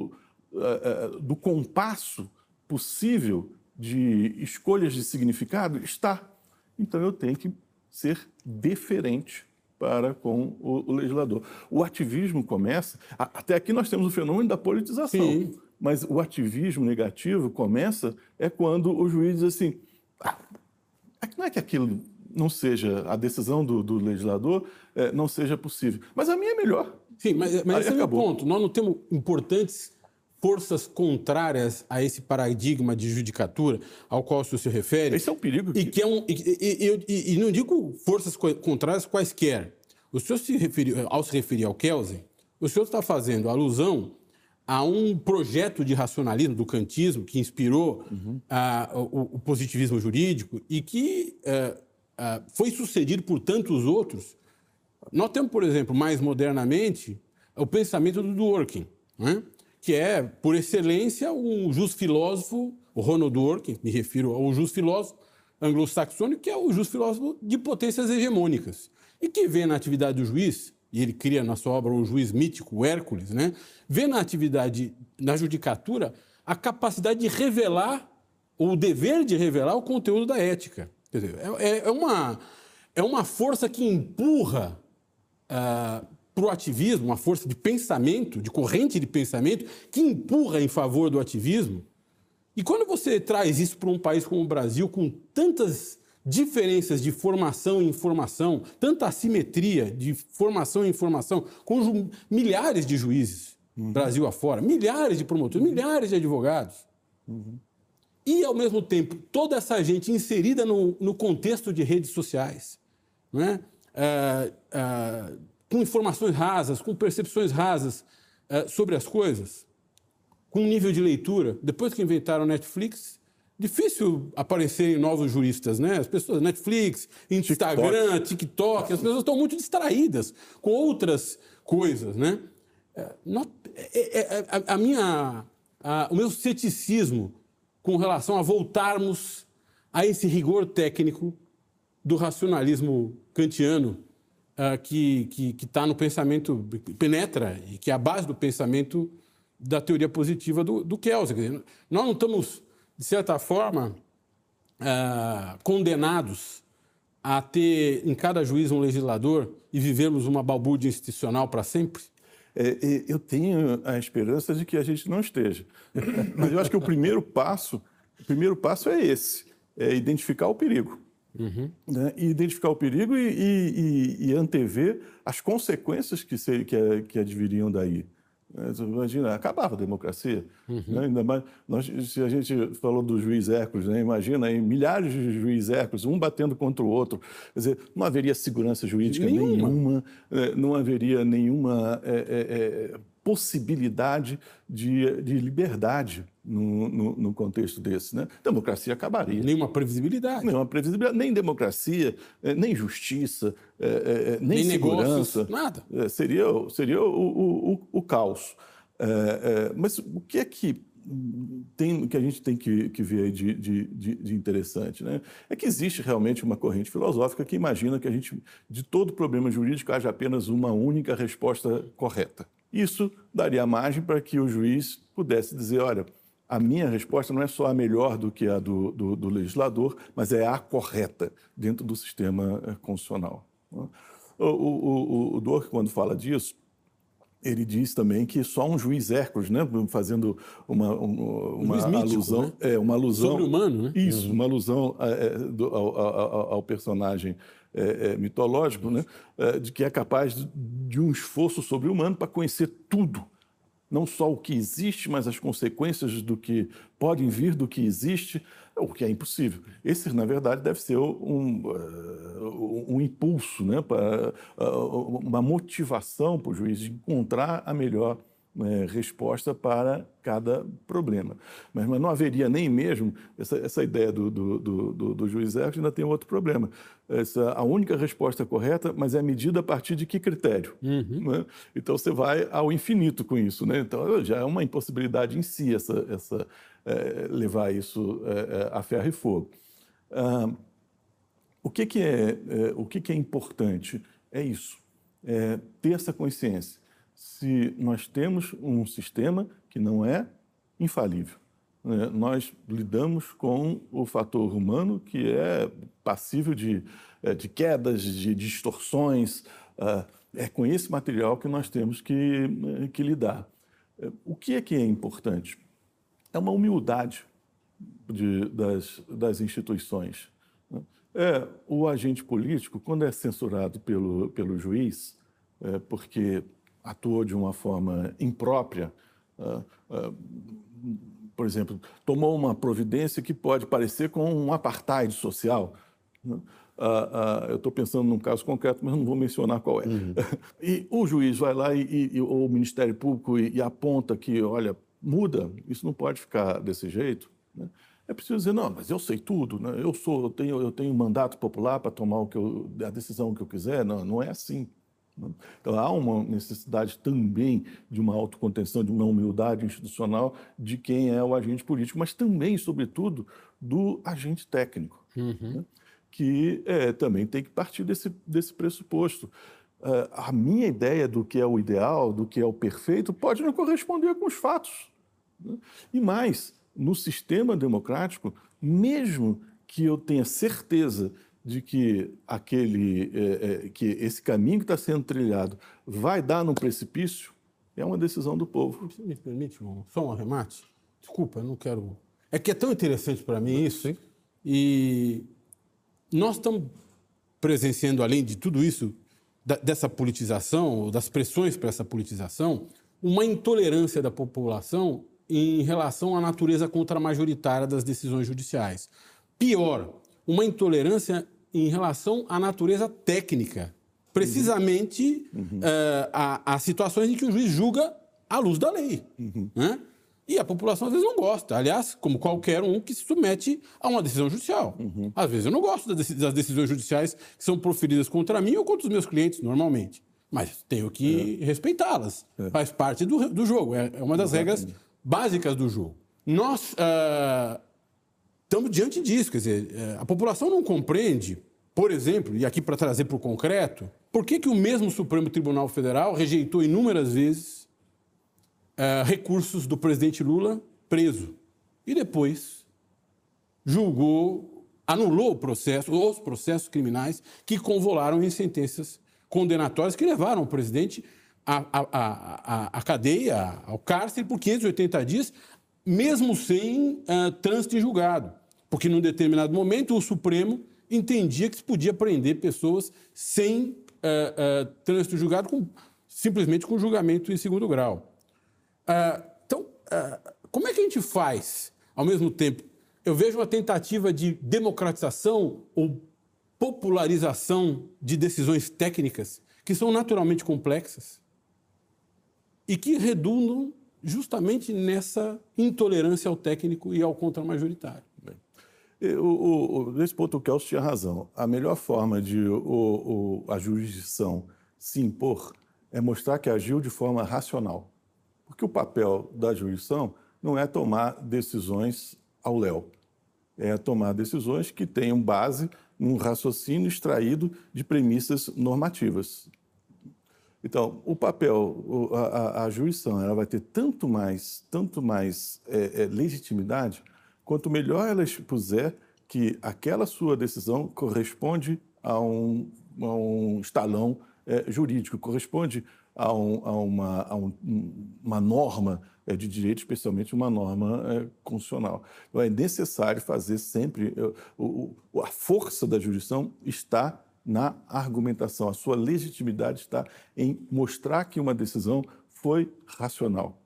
uh, uh, do compasso possível de escolhas de significado? Está. Então eu tenho que ser deferente para com o, o, legislador. O ativismo começa. Até aqui nós temos o fenômeno da politização. Sim. Mas o ativismo negativo começa é quando o juiz diz assim: ah, não é que aquilo não seja, a decisão do, do legislador é, não seja possível. Mas a minha é melhor. Sim, mas, mas esse é o ponto. Nós não temos importantes forças contrárias a esse paradigma de judicatura ao qual o senhor se refere. Esse é um perigo. E, que é um, e, e, e, não digo forças contrárias quaisquer. O senhor se referiu, ao se referir ao Kelsen, o senhor está fazendo alusão a um projeto de racionalismo do kantismo que inspirou uhum. o, o, positivismo jurídico e que uh, uh, foi sucedido por tantos outros. Nós temos, por exemplo, mais modernamente, o pensamento do Dworkin, né? que é, por excelência, um justo filósofo, o Ronald Dworkin, me refiro ao justo filósofo anglo-saxônico, que é o justo filósofo de potências hegemônicas, e que vê na atividade do juiz e ele cria na sua obra o juiz mítico, Hércules, né? vê na atividade, na judicatura, a capacidade de revelar, ou o dever de revelar o conteúdo da ética. Quer dizer, é, é, é uma, é uma força que empurra uh, ah, para o ativismo, uma força de pensamento, de corrente de pensamento, que empurra em favor do ativismo. E quando você traz isso para um país como o Brasil, com tantas diferenças de formação e informação, tanta assimetria de formação e informação, com milhares de juízes, uhum. Brasil afora, milhares de promotores, uhum. milhares de advogados. Uhum. E, ao mesmo tempo, toda essa gente inserida no, no contexto de redes sociais, né? É, é, com informações rasas, com percepções rasas é, sobre as coisas, com um nível de leitura. Depois que inventaram Netflix, difícil aparecerem novos juristas, né? As pessoas, Netflix, Instagram, TikTok, TikTok as pessoas estão muito distraídas com outras coisas, né? É, é, é, a, minha, a, o meu ceticismo com relação a voltarmos a esse rigor técnico do racionalismo kantiano uh, que está no pensamento, penetra e que é a base do pensamento da teoria positiva do, do Kelsen. Dizer, nós não estamos de certa forma, uh, condenados a ter em cada juiz um legislador e vivermos uma balbúrdia institucional para sempre? É, eu tenho a esperança de que a gente não esteja. Mas eu acho que o primeiro passo, o primeiro passo é esse, é identificar o perigo. Uhum. Né? E identificar o perigo e, e, e, antever as consequências que, se, que, que adviriam daí. Imagina, acabava a democracia. Uhum. Né? Ainda mais, nós, se a gente falou do juiz Hércules, né? imagina aí, milhares de juiz Hércules, um batendo contra o outro. Quer dizer, não haveria segurança jurídica nenhuma, nenhuma né? não haveria nenhuma é, é, é, possibilidade de, de liberdade no, no, no, contexto desse. Né? Democracia acabaria. Nenhuma previsibilidade. Nenhuma previsibilidade, nem democracia, eh, nem justiça, é, é, nem, nem, segurança. Negócios, nada. É, seria seria o, o, o, o caos. mas o que é que tem, que a gente tem que, que ver aí de, de, de, interessante, né? É que existe realmente uma corrente filosófica que imagina que a gente, de todo problema jurídico, haja apenas uma única resposta correta. Isso daria margem para que o juiz pudesse dizer, olha, a minha resposta não é só a melhor do que a do, do, do legislador, mas é a correta dentro do sistema eh, constitucional. Né? O, o, o, o Dwork, quando fala disso, ele diz também que só um juiz Hércules, né, fazendo uma, uma, uma alusão, né? é, uma alusão sobre-humano, né? Isso, uhum. uma alusão é, do, ao, ao, ao, personagem é, mitológico, né, de que é capaz de, de um esforço sobre-humano para conhecer tudo não só o que existe, mas as consequências do que podem vir do que existe, o que é impossível. Esse, na verdade, deve ser um, uh, um impulso, né, para, uh, uma motivação para o juiz encontrar a melhor é, resposta para cada problema. Mas, mas, não haveria nem mesmo essa, essa ideia do, do, do, do juiz ainda tem outro problema. Essa, a única resposta correta, mas é medida a partir de que critério? Uhum. Né? Então você vai ao infinito com isso. Né? Então já é uma impossibilidade em si essa, essa, é, levar isso é, é a ferro e fogo. Ah, o que, que, é, é, o que, que é importante? É isso, é ter essa consciência se nós temos um sistema que não é infalível. Né? Nós lidamos com o fator humano que é passível de, é, de quedas, de distorções. Ah, é com esse material que nós temos que, que lidar. O que é que é importante? É uma humildade de, das, das instituições. Né? É, o agente político, quando é censurado pelo, pelo juiz, é, porque atuou de uma forma imprópria, uh, uh, por exemplo, tomou uma providência que pode parecer com um apartheid social. Né? Uh, eu estou pensando num caso concreto, mas não vou mencionar qual é. Uhum. E o juiz vai lá e, e ou o Ministério Público e, e, aponta que, olha, muda, isso não pode ficar desse jeito. Né? É preciso dizer, não, mas eu sei tudo, né? eu sou, eu tenho, eu tenho mandato popular para tomar o que eu, a decisão que eu quiser. Não, não é assim. Então, há uma necessidade também de uma autocontenção, de uma humildade institucional de quem é o agente político, mas também, sobretudo, do agente técnico, uhum. né? que é, também tem que partir desse, desse pressuposto. Uh, a minha ideia do que é o ideal, do que é o perfeito, pode não corresponder com os fatos. Né? E mais, no sistema democrático, mesmo que eu tenha certeza de que aquele é, é, que esse caminho que está sendo trilhado vai dar no precipício é uma decisão do povo. Me permite só um arremate? Desculpa, eu não quero. É que é tão interessante para mim isso, hein? E nós estamos presenciando, além de tudo isso, da, dessa politização, das pressões para essa politização, uma intolerância da população em relação à natureza contramajoritária das decisões judiciais. Pior, uma intolerância em relação à natureza técnica, precisamente uhum. uh, a, a, situações em que o juiz julga à luz da lei. Uhum. Né? E a população às vezes não gosta. Aliás, como qualquer um que se submete a uma decisão judicial. Às vezes eu não gosto das decisões judiciais que são proferidas contra mim ou contra os meus clientes, normalmente. Mas tenho que é. respeitá-las. É. Faz parte do, do jogo. É, é uma das Exatamente. regras básicas do jogo. Nós uh, estamos diante disso. Quer dizer, uh, a população não compreende, por exemplo, e aqui para trazer para o concreto, por que, que o mesmo Supremo Tribunal Federal rejeitou inúmeras vezes uh, recursos do presidente Lula preso. E depois julgou, anulou o processo, os processos criminais que convolaram em sentenças condenatórias que levaram o presidente à, à, à, à cadeia, ao cárcere por 580 dias, mesmo sem uh, trânsito em julgado. Porque, num determinado momento, o Supremo entendia que se podia prender pessoas sem uh, uh, trânsito julgado, com, simplesmente com julgamento em segundo grau. Ah, então, ah, como é que a gente faz, ao mesmo tempo? Eu vejo uma tentativa de democratização ou popularização de decisões técnicas que são naturalmente complexas e que redundam justamente nessa intolerância ao técnico e ao contramajoritário. O, nesse ponto, o Kelso tinha razão. A melhor forma de o, o, a jurisdição se impor é mostrar que agiu de forma racional. Porque o papel da jurisdição não é tomar decisões ao léu, é tomar decisões que tenham base num raciocínio extraído de premissas normativas. Então, o papel, a, a jurisdição, ela vai ter tanto mais, tanto mais é, é, legitimidade quanto melhor ela expuser que aquela sua decisão corresponde a um, a um estalão é, jurídico, corresponde a, um, a, uma, a um, uma, norma é, de direito, especialmente uma norma é, constitucional. Então, é necessário fazer sempre. É, o, o, a força da jurisdição está na argumentação, a sua legitimidade está em mostrar que uma decisão foi racional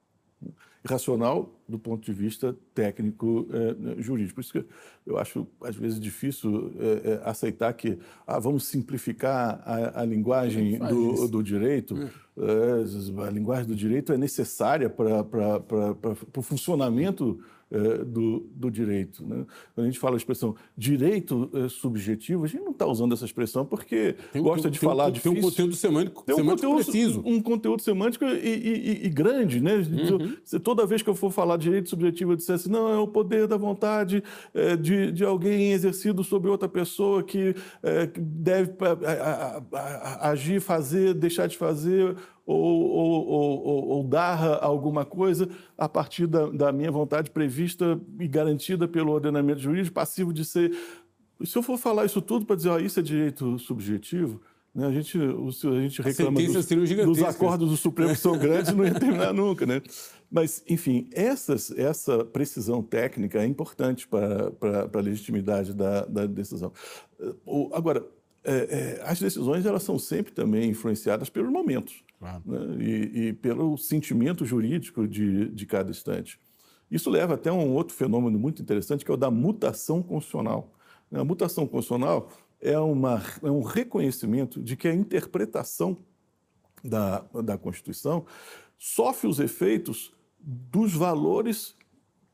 racional do ponto de vista técnico é, jurídico. Por isso que eu acho, às vezes, difícil é, é, aceitar que ah, vamos simplificar a, a linguagem do, do, direito. a linguagem do direito é necessária para o funcionamento é, do, do, direito. Né? Quando a gente fala a expressão direito é, subjetivo, a gente não está usando essa expressão porque tem, gosta de tem falar um, difícil. Tem um conteúdo semântico, tem um semântico conteúdo, preciso. Um conteúdo semântico e, e, e grande. Né? Uhum. Toda vez que eu for falar direito subjetivo, eu dissesse, não, é o poder da vontade é, de, de alguém exercido sobre outra pessoa que, é, deve a, a, a, agir, fazer, deixar de fazer ou, ou, ou, ou, dar alguma coisa a partir da, da, minha vontade prevista e garantida pelo ordenamento jurídico, passivo de ser. Se eu for falar isso tudo para dizer, ó, isso é direito subjetivo, né, a, gente, a gente reclama dos, dos, acordos do Supremo que são grandes não ia terminar nunca. Né? Mas, enfim, essas, essa precisão técnica é importante para, para, para a legitimidade da, da decisão. Agora, é, é, as decisões elas são sempre também influenciadas pelos momentos claro. né? e, e, pelo sentimento jurídico de, de cada instante. Isso leva até a um outro fenômeno muito interessante, que é o da mutação constitucional. A mutação constitucional é, uma, é um reconhecimento de que a interpretação da, da Constituição sofre os efeitos dos valores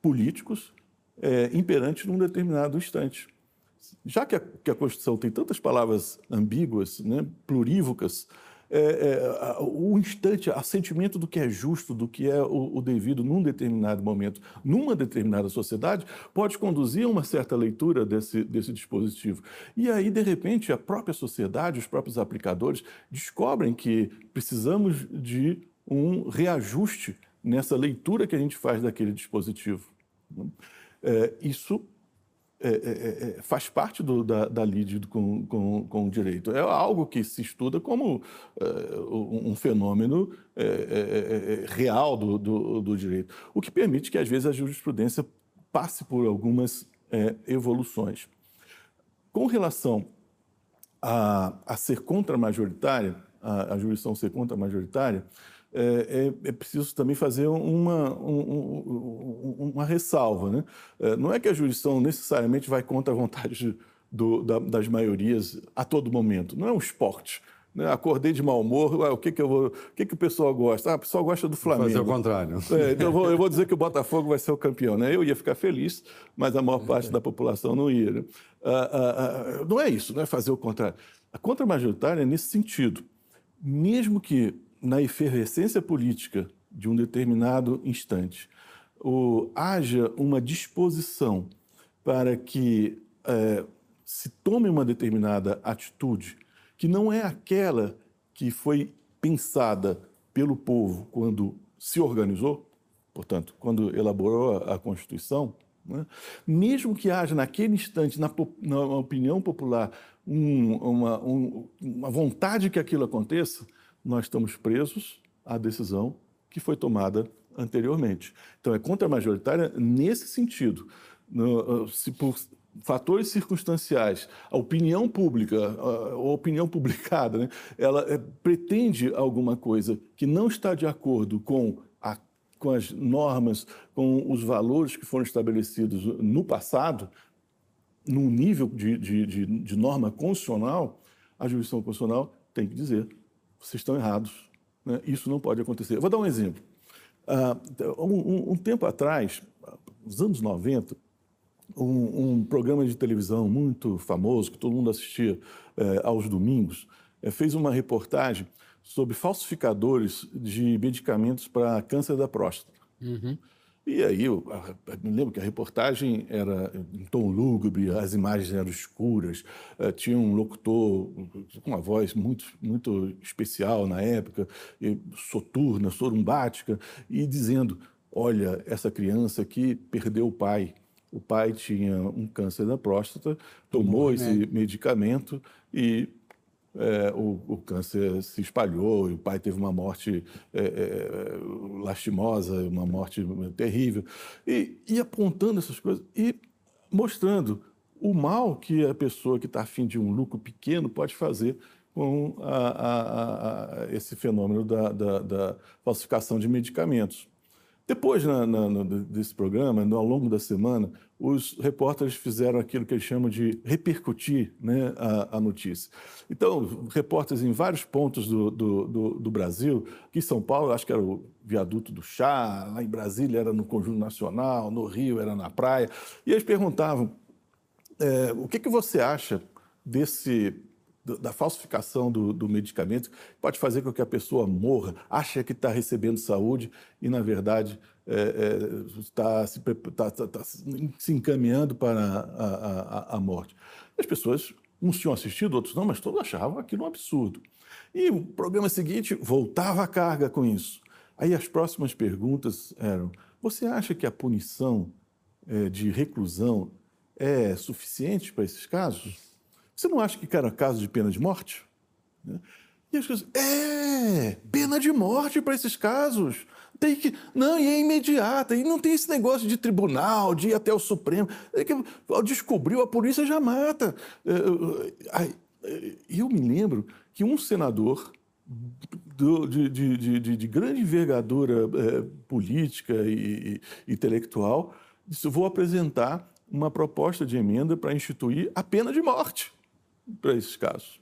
políticos é, imperantes num determinado instante. Já que a, que a Constituição tem tantas palavras ambíguas, né, plurívocas, é, é, o instante, o sentimento do que é justo, do que é o, o, devido num determinado momento, numa determinada sociedade, pode conduzir a uma certa leitura desse, desse dispositivo. E aí, de repente, a própria sociedade, os próprios aplicadores descobrem que precisamos de um reajuste nessa leitura que a gente faz daquele dispositivo. É, isso é, é, é, é, faz parte do, da, da lide com, com, com, o direito. É algo que se estuda como é, um fenômeno é, real do, do, do, direito, o que permite que, às vezes, a jurisprudência passe por algumas evoluções. Com relação a, a ser contra-majoritária, a, a jurisdição ser contra-majoritária, é, é, é, preciso também fazer uma, um, uma ressalva. Né? É, não é que a jurisdição necessariamente vai contra a vontade do, da, das maiorias a todo momento. Não é um esporte. Né? Acordei de mau humor, ah, o que, que, eu vou, o que, que o pessoal gosta? Ah, o pessoal gosta do Flamengo. Fazer o contrário. É, então eu vou, eu vou, dizer que o Botafogo vai ser o campeão. Né? Eu ia ficar feliz, mas a maior parte da população não ia. Né? Ah, ah, ah, não é isso, não é fazer o contrário. A contra-majoritária é nesse sentido. Mesmo que na efervescência política de um determinado instante o, haja uma disposição para que é, se tome uma determinada atitude que não é aquela que foi pensada pelo povo quando se organizou, portanto, quando elaborou a, Constituição, né? mesmo que haja naquele instante, na, na opinião popular, um, uma, um, uma vontade que aquilo aconteça, nós estamos presos à decisão que foi tomada anteriormente. Então, é contra-majoritária nesse sentido. No, se por fatores circunstanciais, a opinião pública, a, opinião publicada, né, ela é, pretende alguma coisa que não está de acordo com, a, com as normas, com os valores que foram estabelecidos no passado, num nível de, de, de, de norma constitucional, a jurisdição constitucional tem que dizer: vocês estão errados, né? isso não pode acontecer. Vou dar um exemplo. Uh, um, um, tempo atrás, nos anos 90, um, um, programa de televisão muito famoso, que todo mundo assistia eh, aos domingos, eh, fez uma reportagem sobre falsificadores de medicamentos para câncer da próstata. Uhum. E aí, eu, me lembro que a reportagem era em tom lúgubre, as imagens eram escuras, uh, tinha um locutor com uma voz muito, muito especial na época, soturna, sorumbática, e dizendo: Olha, essa criança aqui perdeu o pai, o pai tinha um câncer da próstata, tomou esse medicamento e é, o, o, câncer se espalhou e o pai teve uma morte é, é, lastimosa, uma morte terrível. E, e, apontando essas coisas e mostrando o mal que a pessoa que está afim de um lucro pequeno pode fazer com a, a, a, esse fenômeno da, da, da falsificação de medicamentos. Depois na, na, no, desse programa, ao longo da semana, os repórteres fizeram aquilo que eles chamam de repercutir né, a, a, notícia. Então, repórteres em vários pontos do, do, do, do, Brasil, aqui em São Paulo, acho que era o viaduto do Chá, lá em Brasília era no Conjunto Nacional, no Rio era na praia, e eles perguntavam é, o que, que você acha desse da falsificação do, do, medicamento pode fazer com que a pessoa morra, acha que está recebendo saúde e, na verdade, está é, é, se, tá, tá, tá se, encaminhando para a, a, a, morte. As pessoas, uns tinham assistido, outros não, mas todos achavam aquilo um absurdo. E o programa seguinte voltava a carga com isso. Aí as próximas perguntas eram: você acha que a punição é, de reclusão é suficiente para esses casos? Você não acha que era caso de pena de morte? E as coisas, é, pena de morte para esses casos. Tem que, não, e é imediata, e não tem esse negócio de tribunal, de ir até o Supremo. É que, descobriu, a polícia já mata. É, é, eu me lembro que um senador do, de, de, de, de, grande envergadura é, política e, e intelectual disse: vou apresentar uma proposta de emenda para instituir a pena de morte para esses casos.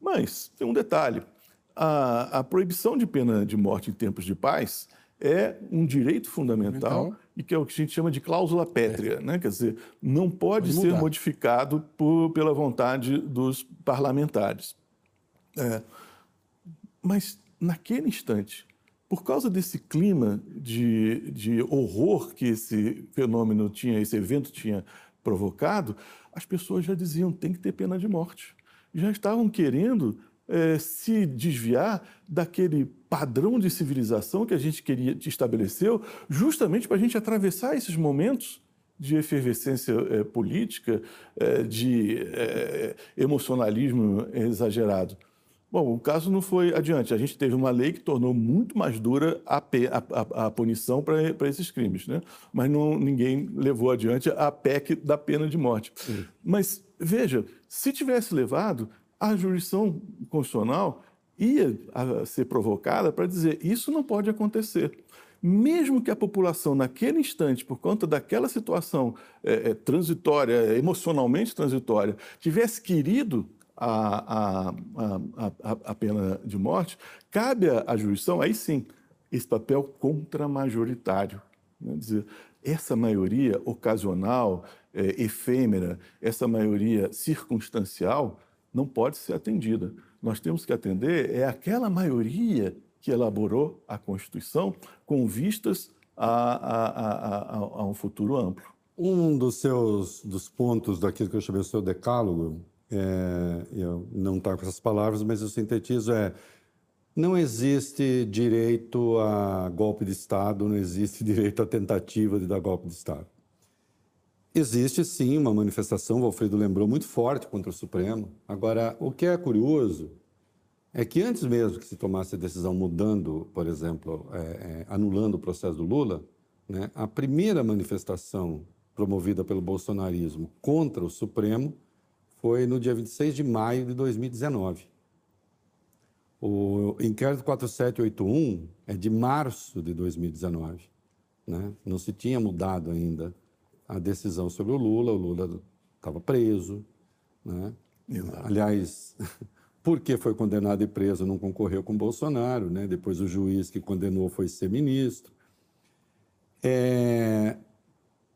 Mas tem um detalhe: a, a, proibição de pena de morte em tempos de paz é um direito fundamental então, e que é o que a gente chama de cláusula pétrea, é. né? Quer dizer, não pode, pode ser modificado por, pela vontade dos parlamentares. É, mas naquele instante, por causa desse clima de, de horror que esse fenômeno tinha, esse evento tinha provocado, as pessoas já diziam tem que ter pena de morte. Já estavam querendo é, se desviar daquele padrão de civilização que a gente queria estabeleceu, justamente para a gente atravessar esses momentos de efervescência é, política, é, de emocionalismo exagerado. Bom, o caso não foi adiante. A gente teve uma lei que tornou muito mais dura a, a, a punição para esses crimes, né? mas não, ninguém levou adiante a PEC da pena de morte. Sim. Mas, veja, se tivesse levado, a jurisdição constitucional ia ser provocada para dizer isso não pode acontecer. Mesmo que a população, naquele instante, por conta daquela situação é, é, transitória, emocionalmente transitória, tivesse querido a, a, a, a, pena de morte, cabe à jurisdição, aí sim, esse papel contramajoritário. Né? Dizer, essa maioria ocasional, é, efêmera, essa maioria circunstancial, não pode ser atendida. Nós temos que atender é aquela maioria que elaborou a Constituição com vistas a, a, a, a um futuro amplo. Um dos seus dos pontos daquilo que eu chamei o seu decálogo é, eu não está com essas palavras, mas eu sintetizo é não existe direito a golpe de Estado, não existe direito à tentativa de dar golpe de Estado. Existe sim uma manifestação, o Alfredo lembrou, muito forte contra o Supremo. Agora, o que é curioso é que antes mesmo que se tomasse a decisão mudando, por exemplo, é, é, anulando o processo do Lula, né, a primeira manifestação promovida pelo bolsonarismo contra o Supremo foi no dia 26 de maio de 2019. O inquérito 4781 é de março de 2019. Né? Não se tinha mudado ainda a decisão sobre o Lula, o Lula estava preso. Né? Aliás, porque foi condenado e preso, não concorreu com Bolsonaro. Né? Depois o juiz que condenou foi ser ministro. É,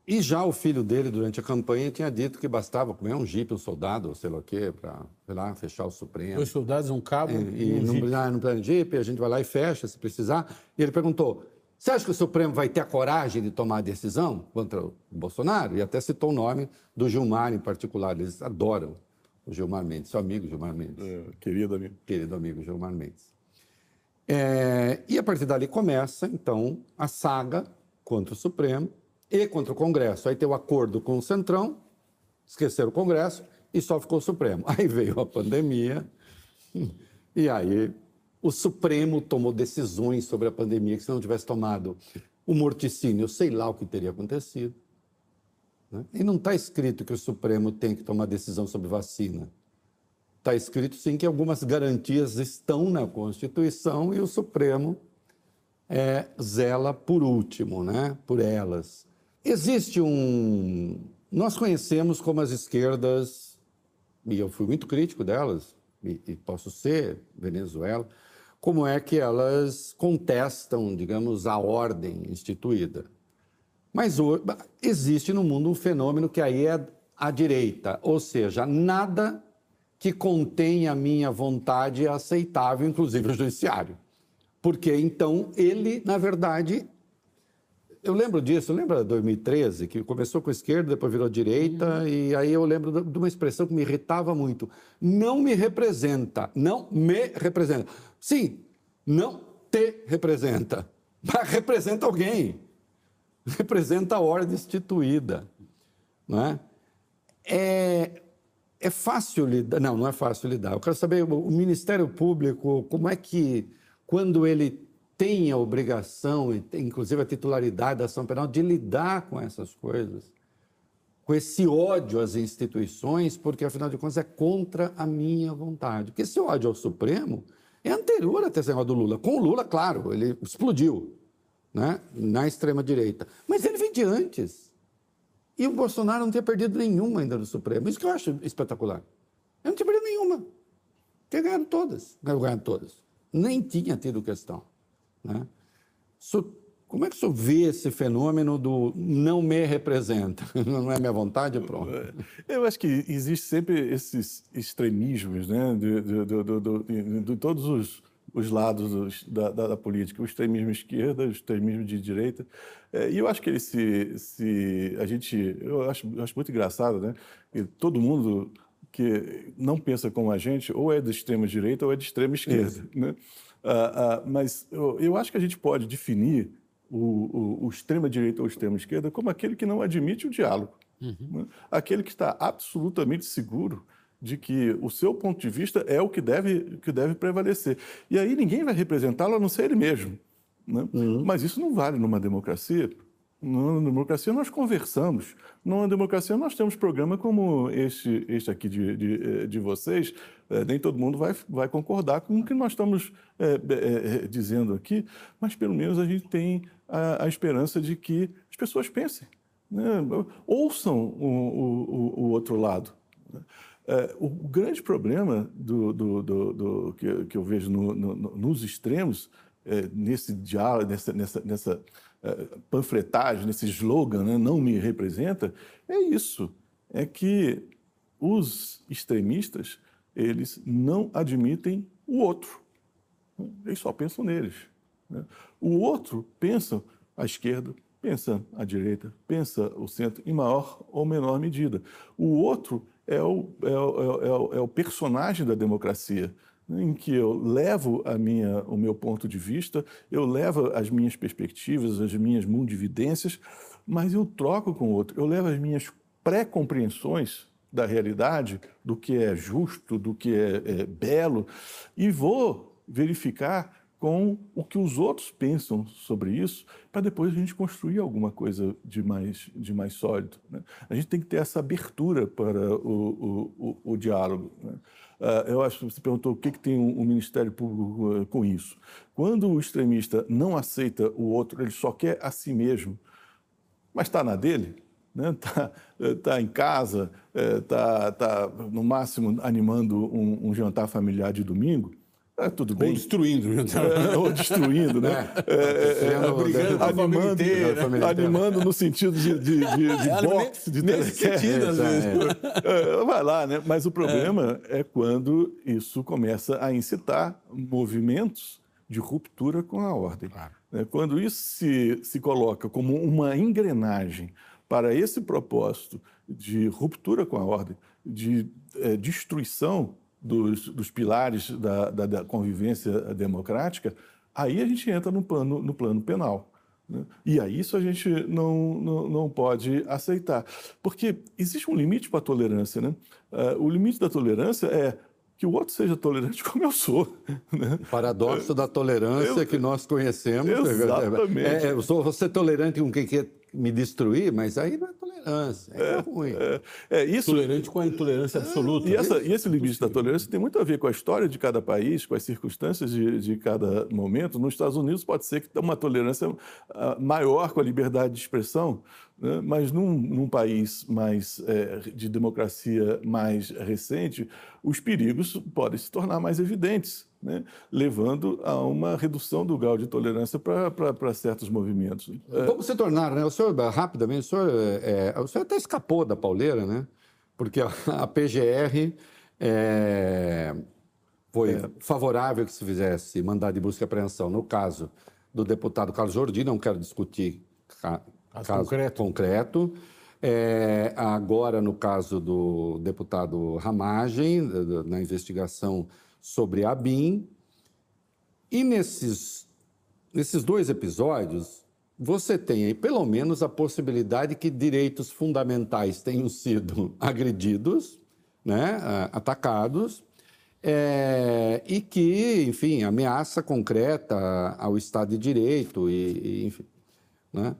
e já o filho dele, durante a campanha, tinha dito que bastava comer um jipe, um soldado, ou sei lá o quê, para lá fechar o Supremo. Dois soldados, um cabo e, e, um jipe. Ah, não plano jipe, a gente vai lá e fecha, se precisar. E ele perguntou, você acha que o Supremo vai ter a coragem de tomar a decisão contra o Bolsonaro? E até citou o nome do Gilmar em particular. Eles adoram o Gilmar Mendes, seu amigo Gilmar Mendes. É, querido amigo. Querido amigo Gilmar Mendes. É, e a partir dali começa, então, a saga contra o Supremo, e contra o Congresso. Aí tem o acordo com o Centrão, esqueceram o Congresso e só ficou o Supremo. Aí veio a pandemia e aí o Supremo tomou decisões sobre a pandemia que se não tivesse tomado o morticínio, sei lá o que teria acontecido. Né? E não está escrito que o Supremo tem que tomar decisão sobre vacina. Está escrito sim que algumas garantias estão na Constituição e o Supremo é, zela por último, né? por elas. Existe um. Nós conhecemos como as esquerdas, e eu fui muito crítico delas, e, e posso ser, Venezuela, como é que elas contestam, digamos, a ordem instituída. Mas existe no mundo um fenômeno que aí é a direita, ou seja, nada que contém a minha vontade é aceitável, inclusive o judiciário. Porque então ele, na verdade, eu lembro disso, lembra 2013, que começou com a esquerda, depois virou direita, uhum. e aí eu lembro de uma expressão que me irritava muito. Não me representa, não me representa. Sim, não te representa, mas representa alguém. Representa a ordem instituída. Não é? é? É fácil lidar. Não, não é fácil lidar. Eu quero saber, o Ministério Público, como é que, quando ele tem a obrigação, inclusive a titularidade da ação penal, de lidar com essas coisas, com esse ódio às instituições, porque, afinal de contas, é contra a minha vontade. Porque esse ódio ao Supremo é anterior até esse negócio do Lula. Com o Lula, claro, ele explodiu né, na extrema-direita. Mas ele vem de antes. E o Bolsonaro não tinha perdido nenhuma ainda no Supremo. Isso que eu acho espetacular. Ele não tinha perdido nenhuma. Tinha ganhado todas. Ganhado todas. Nem tinha tido questão. Né? como é que o senhor vê esse fenômeno do não me representa? Não é minha vontade? Pronto. É, eu acho que existe sempre esses extremismos né? de, de, de, de todos os, os lados da, da, da, política, o extremismo esquerda, o extremismo de direita. É, e eu acho que ele se, se a gente, eu acho, eu acho muito engraçado, né? E todo mundo que não pensa como a gente, ou é de extrema direita ou é de extrema esquerda, né? Uh, uh, mas eu, eu, acho que a gente pode definir o, o, o extrema-direita ou extrema-esquerda como aquele que não admite o diálogo. Uhum. Né? Aquele que está absolutamente seguro de que o seu ponto de vista é o que deve, que deve prevalecer. E aí ninguém vai representá-lo a não ser ele mesmo. Né? Uhum. Mas isso não vale numa democracia. Numa democracia nós conversamos. Numa democracia nós temos programa como este, este aqui de, de, eh, de vocês. É, nem todo mundo vai, vai concordar com o que nós estamos é, é, dizendo aqui, mas pelo menos a gente tem a, a esperança de que as pessoas pensem, né? ouçam o, o, o, outro lado. Né? o grande problema do, do, do, do que, que, eu vejo no, no, nos extremos, nesse diálogo, nessa, nessa, nessa panfletagem, nesse slogan, né, não me representa, é isso. É que os extremistas, eles não admitem o outro. Eles só pensam neles. Né? O outro pensa à esquerda, pensa à direita, pensa o centro, em maior ou menor medida. O outro é o, é o, é o, é o personagem da democracia em que eu levo a minha, o meu ponto de vista, eu levo as minhas perspectivas, as minhas mundividências, mas eu troco com o outro. Eu levo as minhas pré-compreensões da realidade, do que é justo, do que é, é belo, e vou verificar com o que os outros pensam sobre isso, para depois a gente construir alguma coisa de mais, de mais sólido. Né? A gente tem que ter essa abertura para o, o, o, o diálogo. Né? Uh, eu acho que você perguntou o que, que tem o Ministério Público uh, com isso. Quando o extremista não aceita o outro, ele só quer a si mesmo, mas está na dele, está né? Tá, tá em casa, está, tá, no máximo animando um, um jantar familiar de domingo, é, tudo bem. Ou destruindo. É, ou destruindo, né? É, é, é, brigando animando, inteira, né? animando no sentido de, de, de, de boxe, de nesse sentido, às vezes. vai lá, né? Mas o problema é. quando isso começa a incitar movimentos de ruptura com a ordem. Claro. Né? Quando isso se, se coloca como uma engrenagem para esse propósito de ruptura com a ordem, de é, destruição dos, dos pilares da, da, da, convivência democrática, aí a gente entra no plano, no plano penal. Né? E aí isso a gente não, não, não, pode aceitar. Porque existe um limite para a tolerância. Né? Uh, o limite da tolerância é que o outro seja tolerante como eu sou. Né? O paradoxo da tolerância eu, que nós conhecemos. Exatamente. É, é, eu sou, você tolerante com quem quer me destruir, mas aí não é tolerância, é, é ruim. É, é, isso, Tolerante com a intolerância absoluta. E, essa, e esse limite da tolerância tem muito a ver com a história de cada país, com as circunstâncias de, de cada momento. Nos Estados Unidos pode ser que tenha uma tolerância uh, maior com a liberdade de expressão, né? mas num, num, país mais é, de democracia mais recente, os perigos podem se tornar mais evidentes né, levando a uma redução do grau de tolerância para certos movimentos. Como se tornar, né? O senhor, rapidamente, o senhor, é, o senhor até escapou da pauleira, né? Porque a, a PGR é, foi é. favorável que se fizesse mandado de busca e apreensão. No caso do deputado Carlos Jordi, não quero discutir caso, caso concreto. concreto. É, agora, no caso do deputado Ramagem, na investigação sobre a BIM. E nesses, nesses dois episódios, você tem aí pelo menos a possibilidade que direitos fundamentais tenham sido agredidos, né, atacados, é, e que, enfim, ameaça concreta ao Estado de Direito, e, e enfim. Né?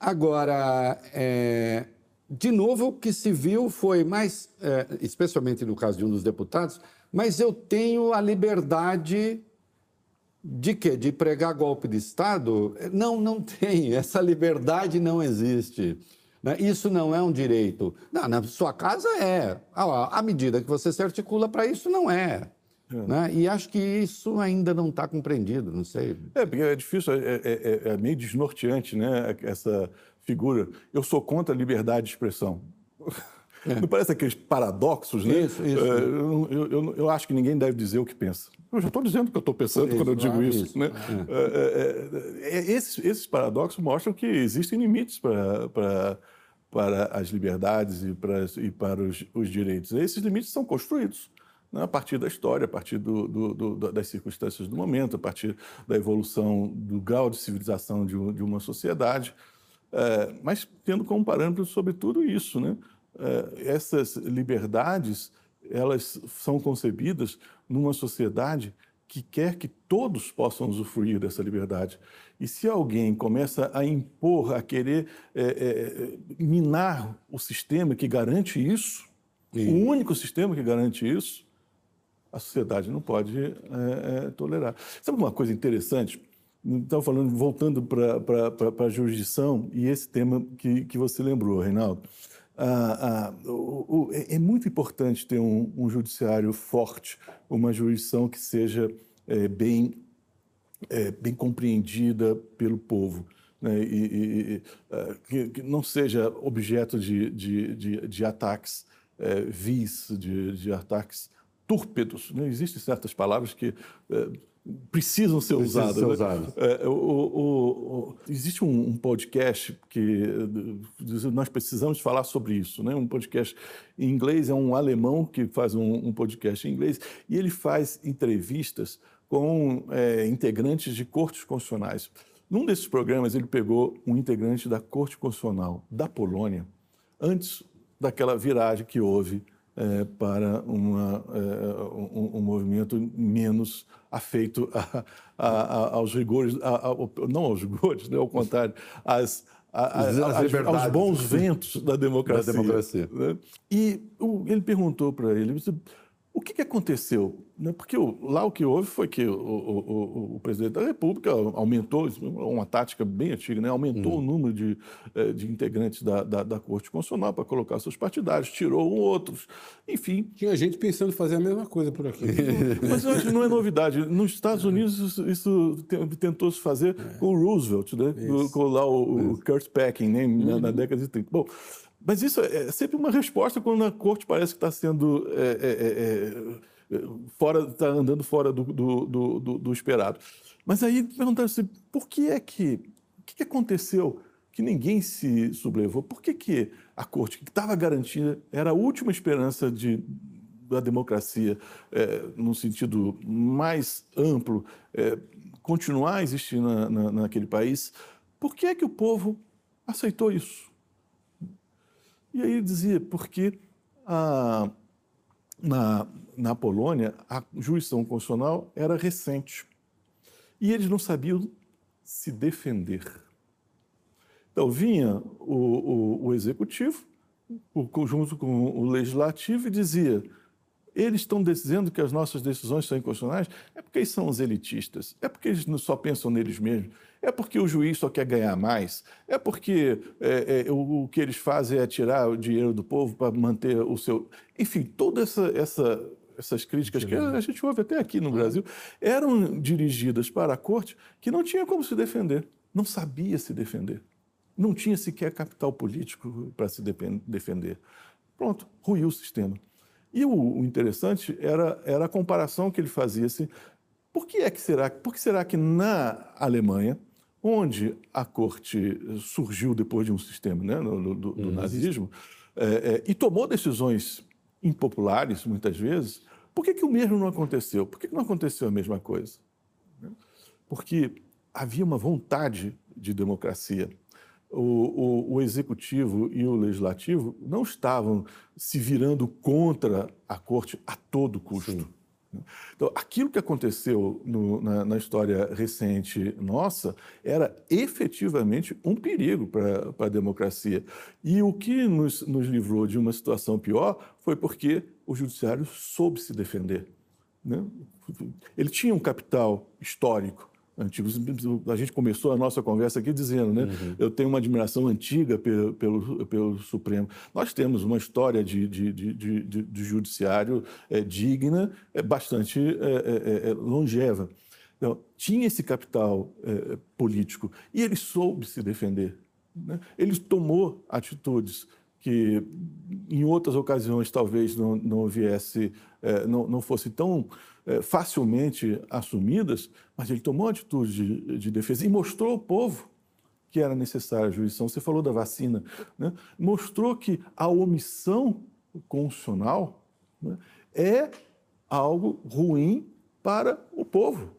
Agora, é, de novo, o que se viu foi mais, é, especialmente no caso de um dos deputados, mas eu tenho a liberdade de quê? De pregar golpe de Estado? Não, não tem. Essa liberdade não existe. Né? Isso não é um direito. Não, na sua casa é. À medida que você se articula para isso, não é. É. Né? E acho que isso ainda não está compreendido, não sei. É, porque é difícil, é, é, é, é, meio desnorteante, né? Essa figura. Eu sou contra a liberdade de expressão. É. Não parece aqueles paradoxos, né? Isso, isso. É, eu, eu, eu, acho que ninguém deve dizer o que pensa. Eu já estou dizendo o que eu estou pensando isso, quando eu digo isso. isso né? Esses, esses, paradoxos mostram que existem limites para, as liberdades e para, e para os, os direitos. Esses limites são construídos? A partir da história, a partir do, do, do, das circunstâncias do momento, a partir da evolução do grau de civilização de, de uma sociedade. mas tendo como parâmetro, sobretudo, isso, né? Eh, essas liberdades elas são concebidas numa sociedade que quer que todos possam usufruir dessa liberdade. E se alguém começa a impor, a querer é, é, minar o sistema que garante isso, o único sistema que garante isso, a sociedade não pode é, é, tolerar. Sabe uma coisa interessante? Estava falando, voltando para a jurisdição e esse tema que, que você lembrou, Reinaldo. Ah, ah, o, o, é, é muito importante ter um, um, judiciário forte, uma jurisdição que seja é, bem, é, bem compreendida pelo povo. Né? E, e uh, que, que, não seja objeto de, de, de, de ataques é, vis, de, de ataques túrpedos. Né? Existem certas palavras que é, precisam ser Precisa usadas. Ser né? usado. é, o, o, o, existe um, um, podcast que nós precisamos falar sobre isso, né? Um podcast em inglês é um alemão que faz um, um podcast em inglês e ele faz entrevistas com é, integrantes de cortes constitucionais. Num desses programas ele pegou um integrante da Corte Constitucional da Polônia antes daquela viragem que houve é, para uma, é, um, um, movimento menos afeito a, a, a, aos rigores, não aos rigores, né, ao contrário, às, aos bons ventos da democracia. Da democracia. Né? E o, ele perguntou para ele, o que, que aconteceu? Né, porque lá o que houve foi que o, o, o, presidente da República aumentou, uma tática bem antiga, né? aumentou uhum. o número de, eh, de integrantes da, da, da Corte Constitucional para colocar seus partidários, tirou outros, enfim. Tinha gente pensando em fazer a mesma coisa por aqui. Mas não é novidade. Nos Estados Unidos isso, isso tentou se fazer é. com o Roosevelt, né? com lá o, o Kurt Packing, né? na, na uhum. década de 30. Bom, mas isso é sempre uma resposta quando a corte parece que está sendo é, é, é, é fora, está andando fora do, do, do, do, esperado. Mas aí perguntaram assim, por que é que, o que, que aconteceu que ninguém se sublevou? Por que, que a corte, que estava garantida, era a última esperança de, da democracia, é, no sentido mais amplo, é, continuar a existir na, na, naquele país, por que é que o povo aceitou isso? E aí dizia, porque a, na, na Polônia a jurisdição constitucional era recente e eles não sabiam se defender. Então vinha o, o, o executivo, o, junto com o legislativo, e dizia: eles estão dizendo que as nossas decisões são inconstitucionais, é porque eles são os elitistas, é porque eles só pensam neles mesmos, é porque o juiz só quer ganhar mais, é porque é, é, o, o, que eles fazem é tirar o dinheiro do povo para manter o seu. Enfim, todas essa, essa, essas críticas que a gente ouve até aqui no Brasil eram dirigidas para a corte que não tinha como se defender, não sabia se defender, não tinha sequer capital político para se defender. Pronto, ruiu o sistema. E o, o, interessante era, era a comparação que ele fazia assim. Por que é que será? Por que será que na Alemanha, onde a corte surgiu depois de um sistema né, do, do, do uhum. nazismo é, é, e tomou decisões impopulares muitas vezes, por que, que o mesmo não aconteceu? Por que, que não aconteceu a mesma coisa? Porque havia uma vontade de democracia o, o, o, executivo e o legislativo não estavam se virando contra a corte a todo custo. Sim. Então, aquilo que aconteceu no, na, na, história recente nossa era efetivamente um perigo para a democracia. E o que nos, nos livrou de uma situação pior foi porque o judiciário soube se defender. Né? Ele tinha um capital histórico antigos. A gente começou a nossa conversa aqui dizendo, né? Uhum. Eu tenho uma admiração antiga pelo, pelo, pelo Supremo. Nós temos uma história de, de, de, de, de judiciário é, digna, é, bastante é, é, é longeva. Então, tinha esse capital é, político e ele soube se defender. Né? Ele tomou atitudes que em outras ocasiões talvez não, não viesse, é, não, não fosse tão é, facilmente assumidas, mas ele tomou atitude de, de, defesa e mostrou ao povo que era necessária a jurisdição. Você falou da vacina, né? mostrou que a omissão constitucional né, é algo ruim para o povo.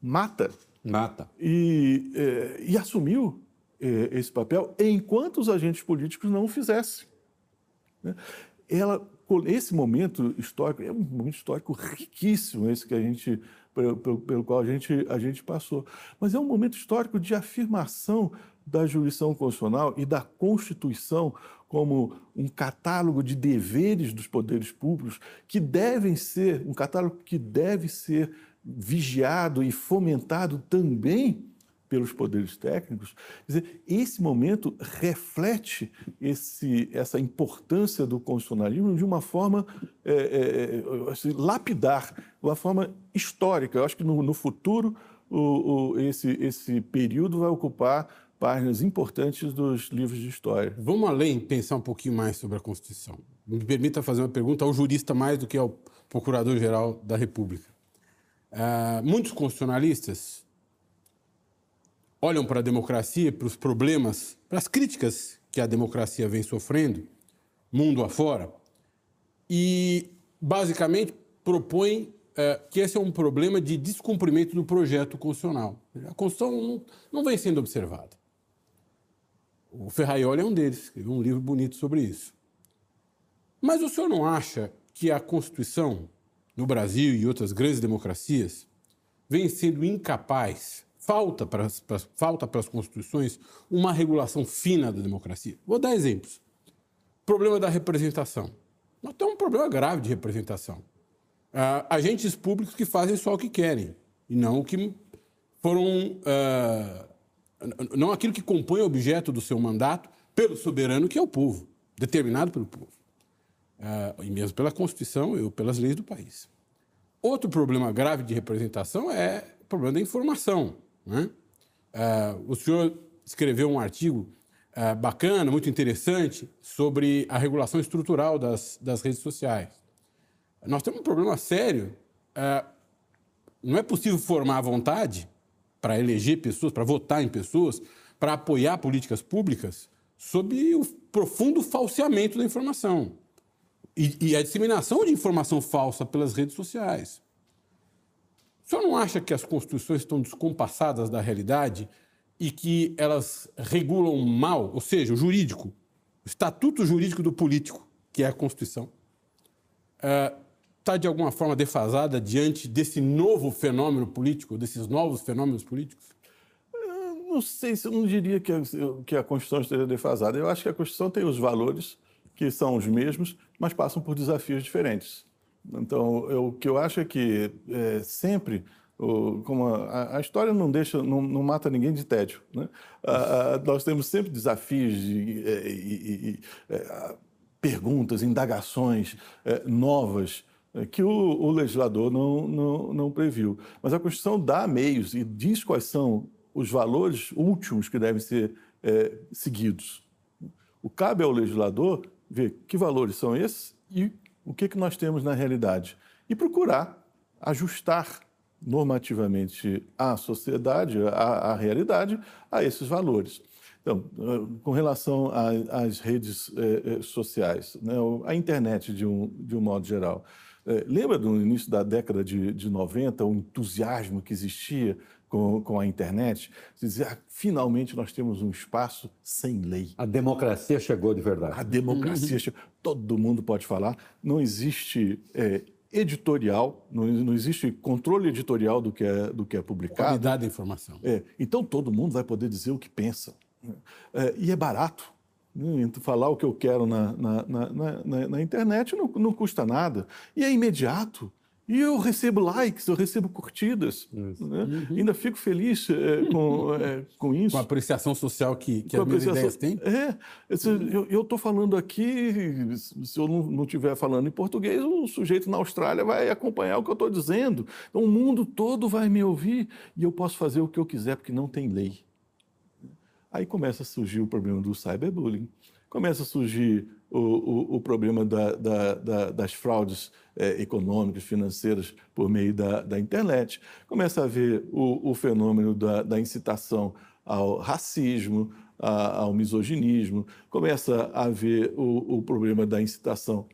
Mata. Mata. E, é, e assumiu esse papel enquanto os agentes políticos não o fizessem. Né? Ela esse momento histórico é um momento histórico riquíssimo, esse que a gente pelo, pelo qual a gente, a gente passou. Mas é um momento histórico de afirmação da jurisdição constitucional e da Constituição como um catálogo de deveres dos poderes públicos que devem ser, um catálogo que deve ser vigiado e fomentado também pelos poderes técnicos. Dizer, esse momento reflete esse, essa importância do constitucionalismo de uma forma é, é, assim, lapidar, uma forma histórica. Eu acho que no, no futuro o, o, esse, esse período vai ocupar páginas importantes dos livros de história. Vamos além, pensar um pouquinho mais sobre a Constituição. Me permita fazer uma pergunta ao jurista mais do que ao Procurador-Geral da República. Uh, muitos constitucionalistas olham para a democracia, para os problemas, para as críticas que a democracia vem sofrendo, mundo afora, e basicamente propõem é, que esse é um problema de descumprimento do projeto constitucional. A Constituição não, não vem sendo observada. O Ferraioli é um deles, escreveu um livro bonito sobre isso. Mas o senhor não acha que a Constituição, no Brasil e outras grandes democracias, vem sendo incapaz Falta para, as, para, falta para as constituições uma regulação fina da democracia. Vou dar exemplos. Problema da representação. Nós temos um problema grave de representação. Uh, agentes públicos que fazem só o que querem e não o que foram. Uh, não aquilo que compõe o objeto do seu mandato pelo soberano, que é o povo, determinado pelo povo. Uh, e mesmo pela Constituição ou pelas leis do país. Outro problema grave de representação é o problema da informação. Né? Uh, o senhor escreveu um artigo uh, bacana, muito interessante, sobre a regulação estrutural das, das redes sociais. Nós temos um problema sério. Uh, não é possível formar a vontade para eleger pessoas, para votar em pessoas, para apoiar políticas públicas sob o profundo falseamento da informação e, e a disseminação de informação falsa pelas redes sociais. Senhor não acha que as constituições estão descompassadas da realidade e que elas regulam mal, ou seja, o jurídico, o estatuto jurídico do político, que é a Constituição, está é, de alguma forma defasada diante desse novo fenômeno político, desses novos fenômenos políticos? Não sei se eu não diria que a, que a Constituição esteja defasada. Eu acho que a Constituição tem os valores que são os mesmos, mas passam por desafios diferentes. Então, eu, o que eu acho é que é, sempre, como a, a, história não deixa, não, não, mata ninguém de tédio. Né? Nós temos sempre desafios de, é, e, é, perguntas, indagações é, novas é, que o, o legislador não, não, não previu. Mas a Constituição dá meios e diz quais são os valores últimos que devem ser é, seguidos. O cabe ao legislador ver que valores são esses e o que, que nós temos na realidade e procurar ajustar normativamente a sociedade, a, a realidade, a esses valores. Então, com relação às redes eh, sociais, né, a internet de um, de um modo geral, eh, lembra do início da década de, de 90, o entusiasmo que existia com, com a internet, dizer, ah, finalmente nós temos um espaço sem lei. A democracia chegou de verdade. A democracia chegou. Todo mundo pode falar. Não existe é, editorial, não, não, existe controle editorial do que é, do que é publicado. Qualidade da informação. É, então todo mundo vai poder dizer o que pensa. É, e é barato. Né? Falar o que eu quero na, na, na, na, na internet não, não custa nada. E é imediato. E eu recebo likes, eu recebo curtidas. Né? Uhum. Ainda fico feliz é, com, é, com isso. Com a apreciação social que, que as minhas ideias têm? É. Eu estou falando aqui, se eu não estiver falando em português, o sujeito na Austrália vai acompanhar o que eu estou dizendo. Então, o mundo todo vai me ouvir e eu posso fazer o que eu quiser, porque não tem lei. Aí começa a surgir o problema do cyberbullying, começa a surgir o, o, o problema da, da, da, das fraudes é, econômicas, financeiras por meio da, internet, começa a haver o, o fenômeno da, incitação ao racismo, a, ao misoginismo, começa a haver o, problema da incitação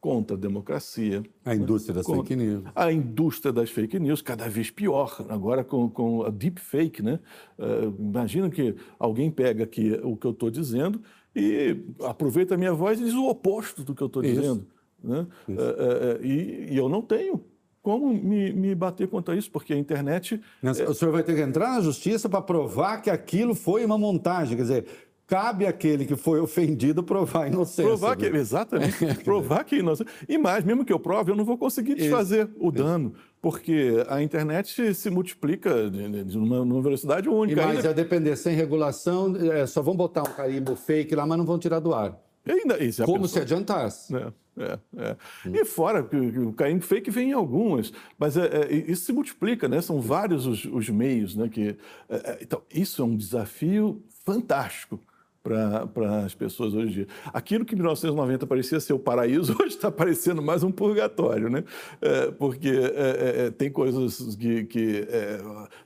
contra a democracia. A indústria das fake news. A indústria das fake news, cada vez pior, agora com, com a deepfake. Né? Uh, imagina que alguém pega aqui o que eu estou dizendo e aproveita a minha voz e diz o oposto do que eu estou dizendo. Né? É, é, e, e eu não tenho como me, me, bater contra isso, porque a internet. É o senhor vai ter que entrar na justiça para provar que aquilo foi uma montagem. Quer dizer, cabe àquele que foi ofendido provar a inocência. Provar que, exatamente, provar que é inocente. E mais, mesmo que eu prove, eu não vou conseguir desfazer isso, o dano, isso. Porque a internet se multiplica de, uma, numa velocidade única. E mais, a depender, sem regulação, é, só vão botar um carimbo fake lá, mas não vão tirar do ar. E ainda, Como se adiantasse. É. É, é. E fora, o carimbo fake vem em algumas, mas é, é, isso se multiplica, né? São vários os, os meios, né? Que, é, é, então, isso é um desafio fantástico para as pessoas hoje em dia. Aquilo que em 1990 parecia ser o paraíso, hoje está parecendo mais um purgatório, né? É, porque é, é, tem coisas que, que é,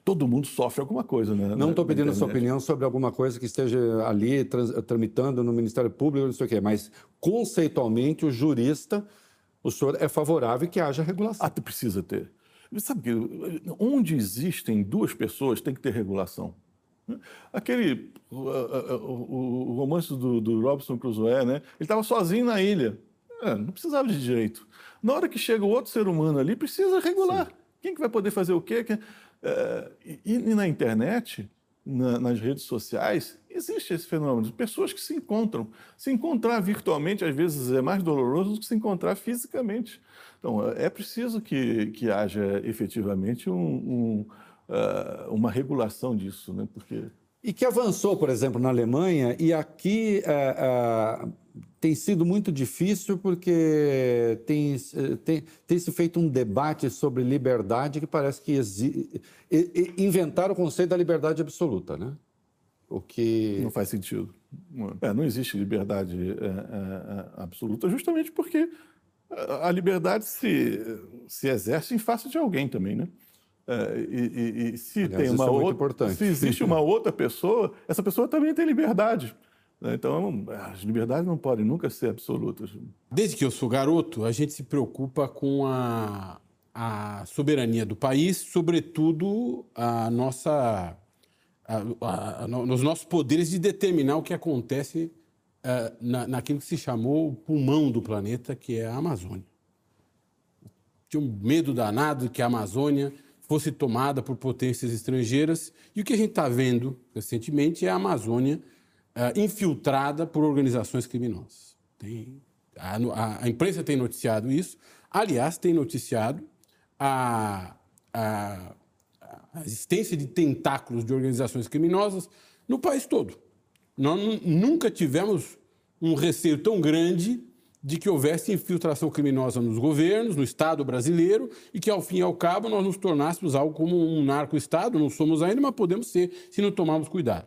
todo mundo sofre alguma coisa, né? Não estou pedindo sua opinião sobre alguma coisa que esteja ali trans, tramitando no Ministério Público, não sei o quê, mas conceitualmente o jurista, o senhor é favorável que haja regulação. Ah, precisa ter. Sabe que onde existem duas pessoas tem que ter regulação. Aquele o, o, o romance do, do, Robson Crusoe, né? Ele estava sozinho na ilha, é, não precisava de direito. Na hora que chega o outro ser humano ali, precisa regular. Sim. Quem que vai poder fazer o quê? É, e, e, na internet, na, nas redes sociais, existe esse fenômeno de pessoas que se encontram. Se encontrar virtualmente, às vezes, é mais doloroso do que se encontrar fisicamente. Então, é preciso que, que haja efetivamente um, um uh, uma regulação disso, né? Porque e que avançou, por exemplo, na Alemanha e aqui uh, tem sido muito difícil porque tem, tem, tem, se feito um debate sobre liberdade que parece que exi... inventaram o conceito da liberdade absoluta, né? O que não faz sentido. É, não existe liberdade é, é absoluta, justamente porque a liberdade se, se exerce em face de alguém também, né? É, e, e, e, se Aliás, tem uma é outra, se existe uma outra pessoa, essa pessoa também tem liberdade. Né? Então, as liberdades não podem nunca ser absolutas. Desde que eu sou garoto, a gente se preocupa com a, a soberania do país, sobretudo a nossa, a, a, nos nossos poderes de determinar o que acontece uh, na, naquilo que se chamou o pulmão do planeta, que é a Amazônia. Tinha um medo danado que a Amazônia fosse tomada por potências estrangeiras. E o que a gente está vendo recentemente é a Amazônia uh, infiltrada por organizações criminosas. Tem, a, a, a, imprensa tem noticiado isso. Aliás, tem noticiado a, a, a existência de tentáculos de organizações criminosas no país todo. Nós nunca tivemos um receio tão grande de que houvesse infiltração criminosa nos governos, no Estado brasileiro, e que, ao fim e ao cabo, nós nos tornássemos algo como um narco-Estado. Não somos ainda, mas podemos ser se não tomarmos cuidado.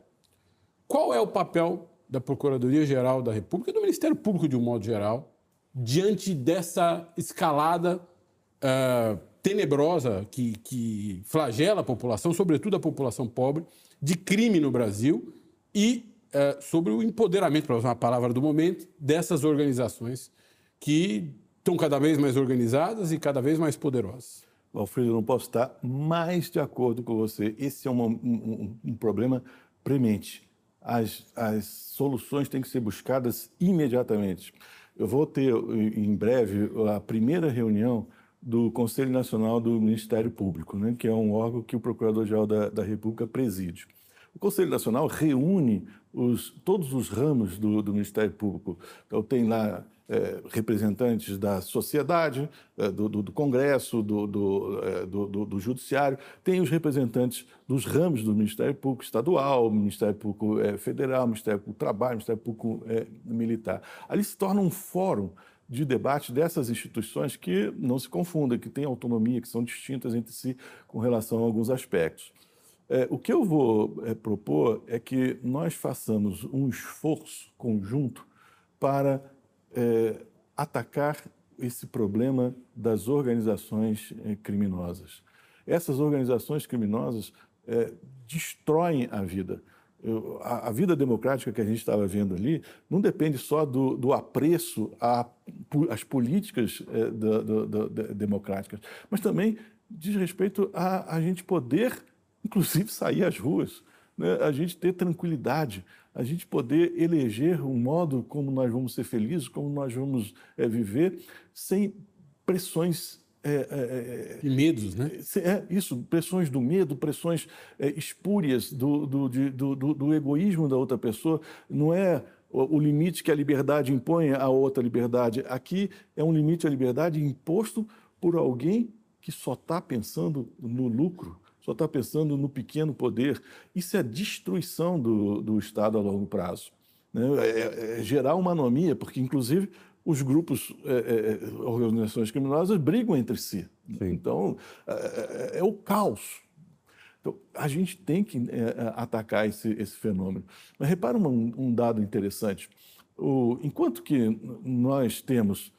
Qual é o papel da Procuradoria-Geral da República e do Ministério Público, de um modo geral, diante dessa escalada uh, tenebrosa que, que flagela a população, sobretudo a população pobre, de crime no Brasil e é, sobre o empoderamento, para usar uma palavra do momento, dessas organizações que estão cada vez mais organizadas e cada vez mais poderosas. Alfredo, não posso estar mais de acordo com você. Esse é uma, um, um, problema premente. As, as soluções têm que ser buscadas imediatamente. Eu vou ter em breve a primeira reunião do Conselho Nacional do Ministério Público, né, que é um órgão que o Procurador-Geral da, da República preside. O Conselho Nacional reúne os, todos os ramos do, do, Ministério Público. Então, tem lá é, representantes da sociedade, é, do, do, Congresso, é, do, Judiciário, tem os representantes dos ramos do Ministério Público Estadual, Ministério Público é, Federal, Ministério Público do Trabalho, Ministério Público é, Militar. Ali se torna um fórum de debate dessas instituições que não se confundam, que têm autonomia, que são distintas entre si com relação a alguns aspectos. É, o que eu vou é, propor é que nós façamos um esforço conjunto para é, atacar esse problema das organizações é, criminosas. Essas organizações criminosas é, destroem a vida. Eu, a, a, vida democrática que a gente estava vendo ali não depende só do, do apreço às políticas é, democráticas, mas também diz respeito a a gente poder inclusive sair às ruas, né? a gente ter tranquilidade, a gente poder eleger um modo como nós vamos ser felizes, como nós vamos é, viver, sem pressões é, é, e medos, né? É, isso, pressões do medo, pressões é, espúrias do, do, de, do, do, egoísmo da outra pessoa. Não é o, o limite que a liberdade impõe a outra liberdade. Aqui é um limite à liberdade imposto por alguém que só está pensando no lucro, só está pensando no pequeno poder. Isso é destruição do, do Estado a longo prazo. Né? É, é gerar uma anomia, porque, inclusive, os grupos, é, é, organizações criminosas brigam entre si. Sim. Então, é, é, é, o caos. Então, a gente tem que é, atacar esse, esse fenômeno. Mas repara um, um dado interessante. O, enquanto que nós temos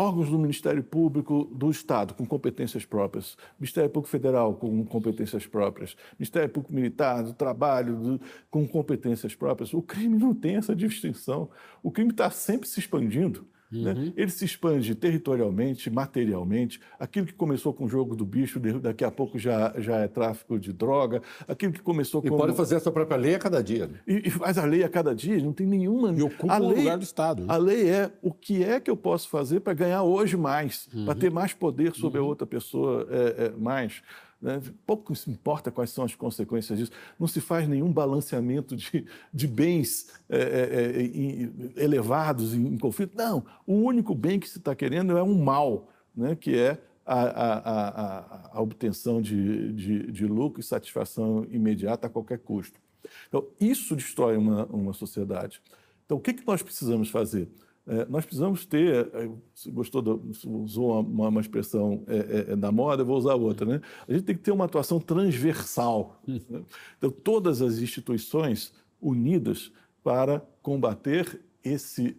órgãos do Ministério Público do Estado com competências próprias, Ministério Público Federal com competências próprias, Ministério Público Militar, do Trabalho do, com competências próprias. O crime não tem essa distinção. O crime está sempre se expandindo. Né? Uhum. Né? Ele se expande territorialmente, materialmente. Aquilo que começou com o jogo do bicho, daqui a pouco já, já é tráfico de droga. Aquilo que começou com. E pode fazer a sua própria lei a cada dia. Né? E, e, faz a lei a cada dia, não tem nenhuma. E ocupa o lugar do Estado. Né? A lei é o que é que eu posso fazer para ganhar hoje mais, uhum. para ter mais poder sobre uhum. a outra pessoa é, é, mais. Né? Pouco se importa quais são as consequências disso. Não se faz nenhum balanceamento de, de bens é, é, é, elevados em, em, conflito. Não, o único bem que se está querendo é um mal, né? que é a, a, a, a obtenção de, de, de, lucro e satisfação imediata a qualquer custo. Então, isso destrói uma, uma sociedade. Então, o que, que nós precisamos fazer? É, nós precisamos ter, é, gostou, do, usou uma, uma expressão é, é, é, da moda, eu vou usar outra, né? A gente tem que ter uma atuação transversal. Né? Então, todas as instituições unidas para combater esse,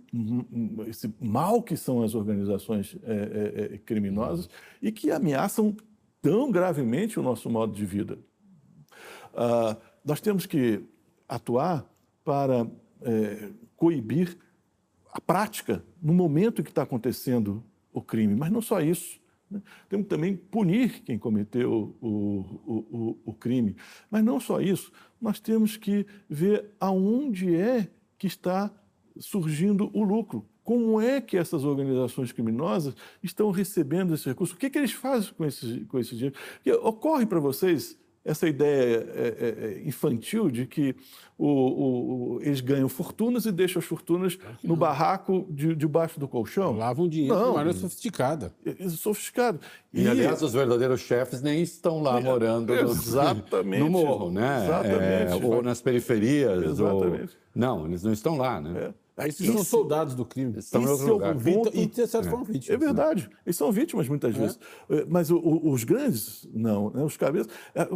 esse mal que são as organizações é, criminosas e que ameaçam tão gravemente o nosso modo de vida. Ah, nós temos que atuar para coibir a prática no momento que está acontecendo o crime. Mas não só isso. Né? Temos também punir quem cometeu o, o, o, o, crime. Mas não só isso, nós temos que ver aonde é que está surgindo o lucro. Como é que essas organizações criminosas estão recebendo esse recurso? O que, que eles fazem com esse, com esse dinheiro? Porque ocorre para vocês essa ideia é, é, é, infantil de que o, o, eles ganham fortunas e deixam as fortunas no barraco de, debaixo do colchão. Lavam dinheiro não, de maneira sofisticada. É, sofisticado. E, e, aliás, os verdadeiros chefes nem estão lá morando exatamente, no, no morro, né? Exatamente. É, ou nas periferias. Exatamente. Ou... Não, eles não estão lá, né? É. Esses são soldados do crime. Estão em outro lugar. Ponto, e, de certo, foram vítimas. É verdade. Né? Eles são vítimas muitas é. vezes. É, mas o, o, os grandes, não. Né? Os cabeças. É,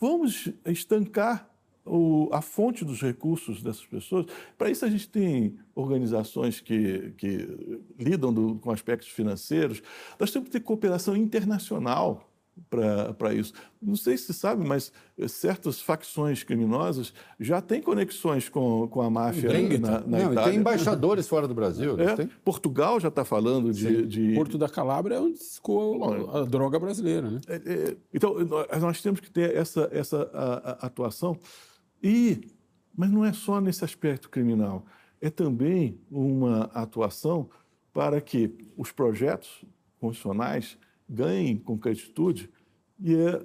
vamos estancar o, a fonte dos recursos dessas pessoas. Para isso, a gente tem organizações que, que lidam do, com aspectos financeiros. Nós temos que ter cooperação internacional para isso. Não sei se sabe, mas certas facções criminosas já têm conexões com, com a máfia na, na Não, Itália. tem embaixadores fora do Brasil. É, Portugal já está falando de, de, Porto da Calabria é onde ficou a, a droga brasileira. Né? É, é, então, nós temos que ter essa, essa a, a atuação. E, mas não é só nesse aspecto criminal. É também uma atuação para que os projetos constitucionais ganhem concretitude e é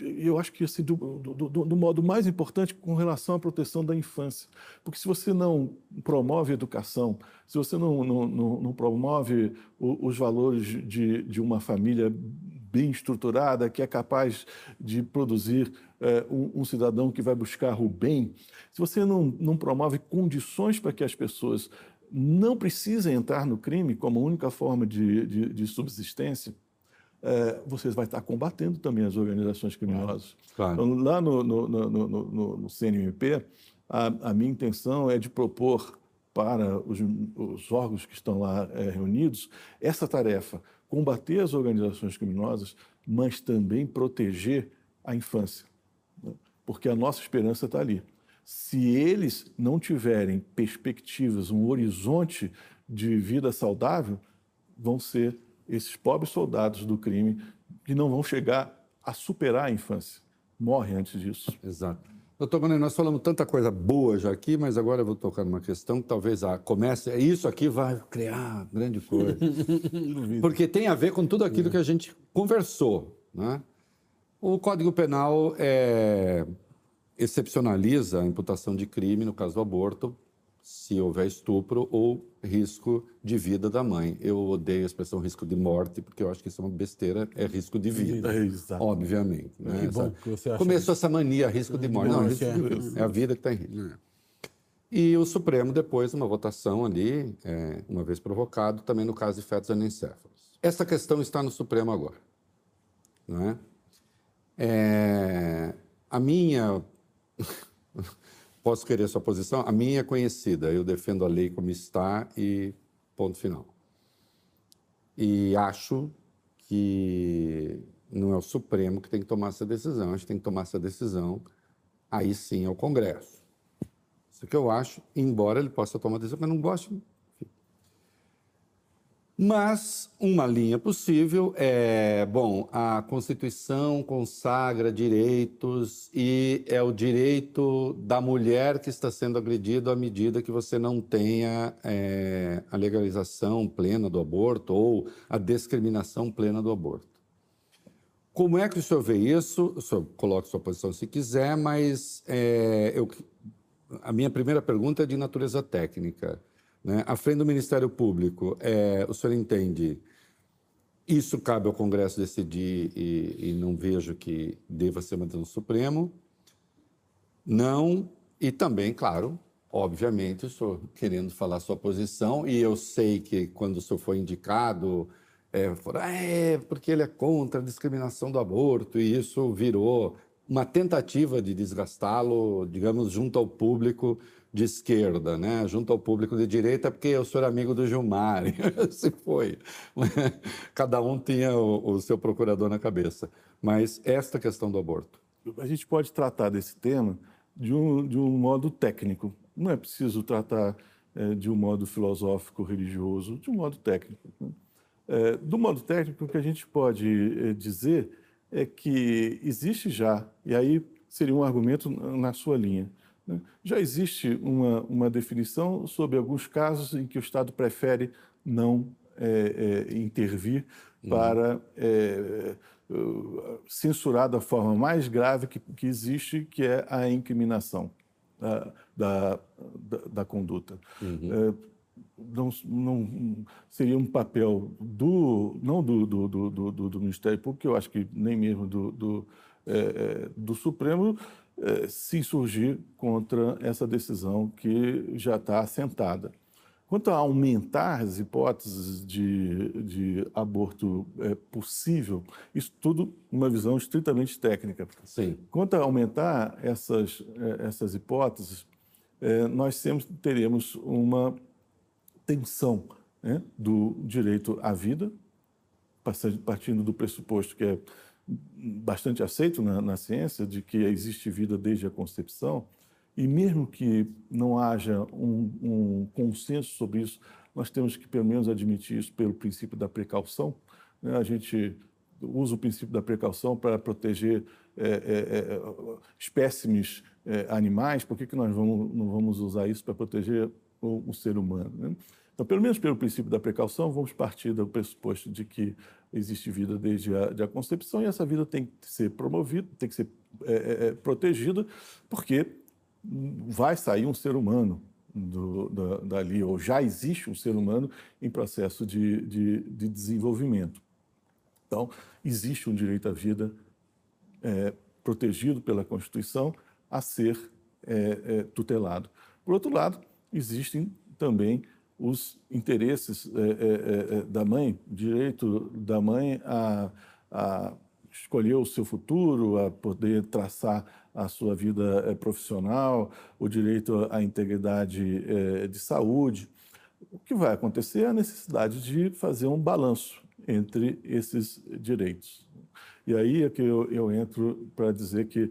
eu acho que assim, do, do, do, modo mais importante com relação à proteção da infância. Porque se você não promove educação, se você não, não, não, não promove os valores de, de uma família bem estruturada, que é capaz de produzir é, um, um, cidadão que vai buscar o bem, se você não, não promove condições para que as pessoas não precisem entrar no crime como única forma de, de, de subsistência, é, você vai estar combatendo também as organizações criminosas. Claro. Então, lá no, no, no, no CNMP, a, a, minha intenção é de propor para os, os órgãos que estão lá é, reunidos essa tarefa, combater as organizações criminosas, mas também proteger a infância, né? porque a nossa esperança está ali. Se eles não tiverem perspectivas, um horizonte de vida saudável, vão ser esses pobres soldados do crime que não vão chegar a superar a infância. Morrem antes disso. Exato. Doutor Mané, nós falamos tanta coisa boa já aqui, mas agora eu vou tocar numa questão que talvez a comece. Isso aqui vai criar grande coisa. Porque tem a ver com tudo aquilo que a gente conversou. Né? O Código Penal é, excepcionaliza a imputação de crime no caso do aborto se houver estupro ou risco de vida da mãe. Eu odeio a expressão risco de morte, porque eu acho que isso é uma besteira, é risco de vida, é, obviamente. Né? Que bom que você acha Começou essa mania, risco de morte. Não, não é. vida. É a vida que está em risco. É. E o Supremo, depois, uma votação ali, é, uma vez provocado, também no caso de fetos anencéfalos. Essa questão está no Supremo agora. Não é? é a minha Posso querer sua posição? A minha é conhecida. Eu defendo a lei como está e ponto final. E acho que não é o Supremo que tem que tomar essa decisão. Acho que tem que tomar essa decisão, aí sim, é o Congresso. Isso que eu acho, embora ele possa tomar decisão, mas não gosto, mas uma linha possível é, bom, a Constituição consagra direitos e é o direito da mulher que está sendo agredida à medida que você não tenha é, a legalização plena do aborto ou a discriminação plena do aborto. Como é que o senhor vê isso? O senhor coloque sua posição se quiser, mas é, eu, a minha primeira pergunta é de natureza técnica. Né? À frente do Ministério Público, é, o senhor entende isso cabe ao Congresso decidir e, e não vejo que deva ser mantido no Supremo. Não, e também, claro, obviamente, o senhor querendo falar sua posição, e eu sei que quando o senhor foi indicado, é, falou, ah, é, porque ele é contra a discriminação do aborto, e isso virou uma tentativa de desgastá-lo, digamos, junto ao público de esquerda, né? junto ao público de direita, porque eu sou amigo do Gilmar, se foi. Cada um tinha o, o, seu procurador na cabeça. Mas esta questão do aborto. A gente pode tratar desse tema de um, de um modo técnico. Não é preciso tratar é, de um modo filosófico, religioso, de um modo técnico. Né? É, do modo técnico, o que a gente pode é, dizer é que existe já, e aí seria um argumento na sua linha? Já existe uma, uma definição sobre alguns casos em que o Estado prefere não é, é, intervir uhum. para é, censurar da forma mais grave que, que existe, que é a incriminação da, da, da, da conduta. Uhum. É, não, não, seria um papel do não do, do, do, do, do Ministério Público, eu acho que nem mesmo do, do, é, é, do Supremo, é, se insurgir contra essa decisão que já está assentada. Quanto a aumentar as hipóteses de, de aborto é, possível, isso tudo uma visão estritamente técnica. Sim. Quanto a aumentar essas, é, essas hipóteses, é, nós sempre teremos uma tensão né, do direito à vida, partindo do pressuposto que é bastante aceito na, na, ciência, de que existe vida desde a concepção, e mesmo que não haja um, um, consenso sobre isso, nós temos que, pelo menos, admitir isso pelo princípio da precaução. Né? A gente usa o princípio da precaução para proteger é, é, é, espécimes é, animais, por que, que nós vamos, não vamos usar isso para proteger o, o ser humano? Né? Então, pelo menos pelo princípio da precaução, vamos partir do pressuposto de que existe vida desde a, de a concepção e essa vida tem que ser promovida, tem que ser é, é, é protegida, porque vai sair um ser humano do, da, dali, ou já existe um ser humano em processo de, de, de desenvolvimento. Então, existe um direito à vida é, protegido pela Constituição a ser é, é, tutelado. Por outro lado, existem também os interesses é, é, da mãe, o direito da mãe a, a, escolher o seu futuro, a poder traçar a sua vida profissional, o direito à integridade de saúde. O que vai acontecer é a necessidade de fazer um balanço entre esses direitos. E aí é que eu, eu entro para dizer que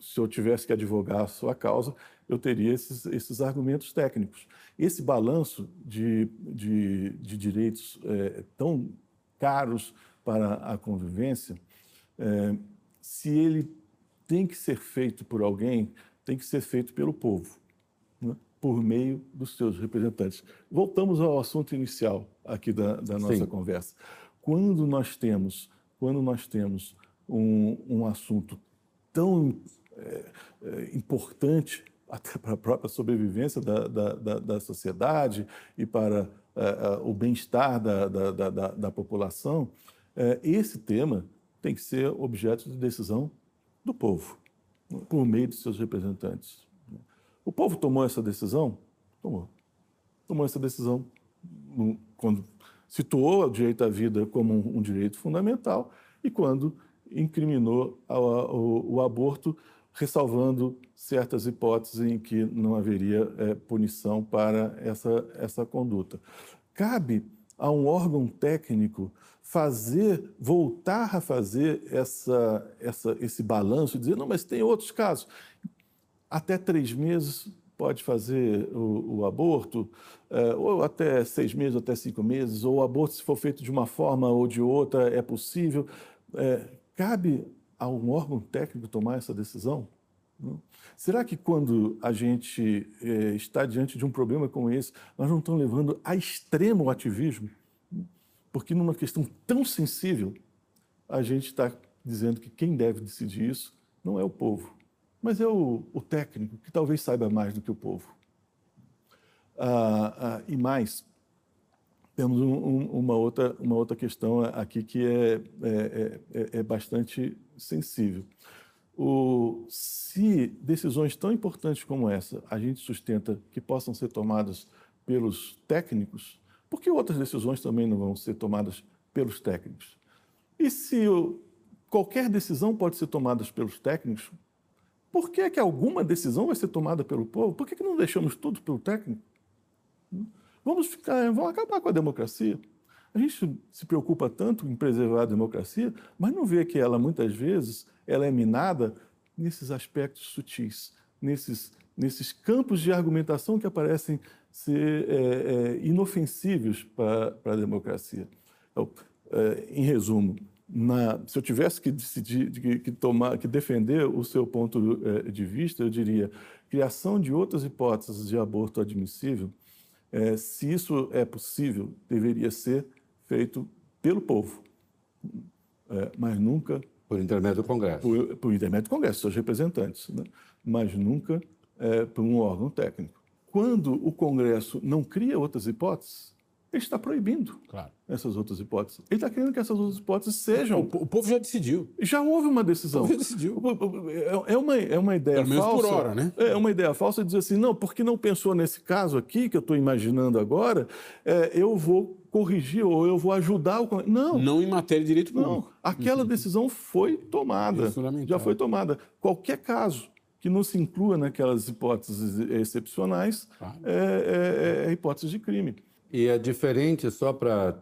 se eu tivesse que advogar a sua causa, eu teria esses, esses argumentos técnicos. Esse balanço de, de, de direitos é, tão caros para a convivência, é, se ele tem que ser feito por alguém, tem que ser feito pelo povo, né? por meio dos seus representantes. Voltamos ao assunto inicial aqui da, da nossa Sim. conversa. Quando nós temos, quando nós temos um, um assunto tão é, é, importante até para a própria sobrevivência da, da, da, da sociedade e para é, é o bem-estar da, da, população, é, esse tema tem que ser objeto de decisão do povo, por meio de seus representantes. O povo tomou essa decisão? Tomou. Tomou essa decisão quando situou o direito à vida como um, direito fundamental e quando incriminou o, o aborto, ressalvando certas hipóteses em que não haveria é, punição para essa, essa conduta. Cabe a um órgão técnico fazer, voltar a fazer essa, essa, esse balanço e dizer, não, mas tem outros casos. Até três meses pode fazer o, o aborto, é, ou até seis meses, até cinco meses, ou o aborto, se for feito de uma forma ou de outra, é possível. É, cabe a um órgão técnico tomar essa decisão? Será que quando a gente é, está diante de um problema como esse, nós não estamos levando a extremo o ativismo? Porque numa questão tão sensível, a gente está dizendo que quem deve decidir isso não é o povo, mas é o, o técnico, que talvez saiba mais do que o povo. Ah, ah, e mais, temos um, um, uma, outra, uma outra questão aqui que é, é, é, é bastante sensível. O, se decisões tão importantes como essa a gente sustenta que possam ser tomadas pelos técnicos, por que outras decisões também não vão ser tomadas pelos técnicos? E se qualquer decisão pode ser tomada pelos técnicos, por que, é que alguma decisão vai ser tomada pelo povo? Por que, que não deixamos tudo pelo técnico? Vamos ficar, vamos acabar com a democracia. A gente se preocupa tanto em preservar a democracia, mas não vê que ela muitas vezes ela é minada nesses aspectos sutis, nesses, nesses campos de argumentação que aparecem ser é, é, inofensivos para a democracia. Então, é, em resumo, na, se eu tivesse que decidir, que, que, tomar, que defender o seu ponto é, de vista, eu diria criação de outras hipóteses de aborto admissível, é, se isso é possível, deveria ser feito pelo povo, é, mas nunca por intermédio do Congresso. Por, por intermédio do Congresso, seus representantes, né? mas nunca por um órgão técnico quando o Congresso não cria outras hipóteses, ele está proibindo claro. essas outras hipóteses. Ele está querendo que essas outras hipóteses sejam. O, o, povo já decidiu. Já houve uma decisão. O povo já decidiu. É, é uma, é uma ideia Pelo falsa. por hora, né? É uma ideia falsa dizer assim, não, porque não pensou nesse caso aqui, que eu estou imaginando agora, é, eu vou corrigir ou eu vou ajudar o. Não. Não em matéria de direito público. Não. Aquela uhum. decisão foi tomada. É já foi tomada. Qualquer caso que não se inclua naquelas hipóteses excepcionais, claro. é, é, é, hipótese de crime. E é diferente, só para.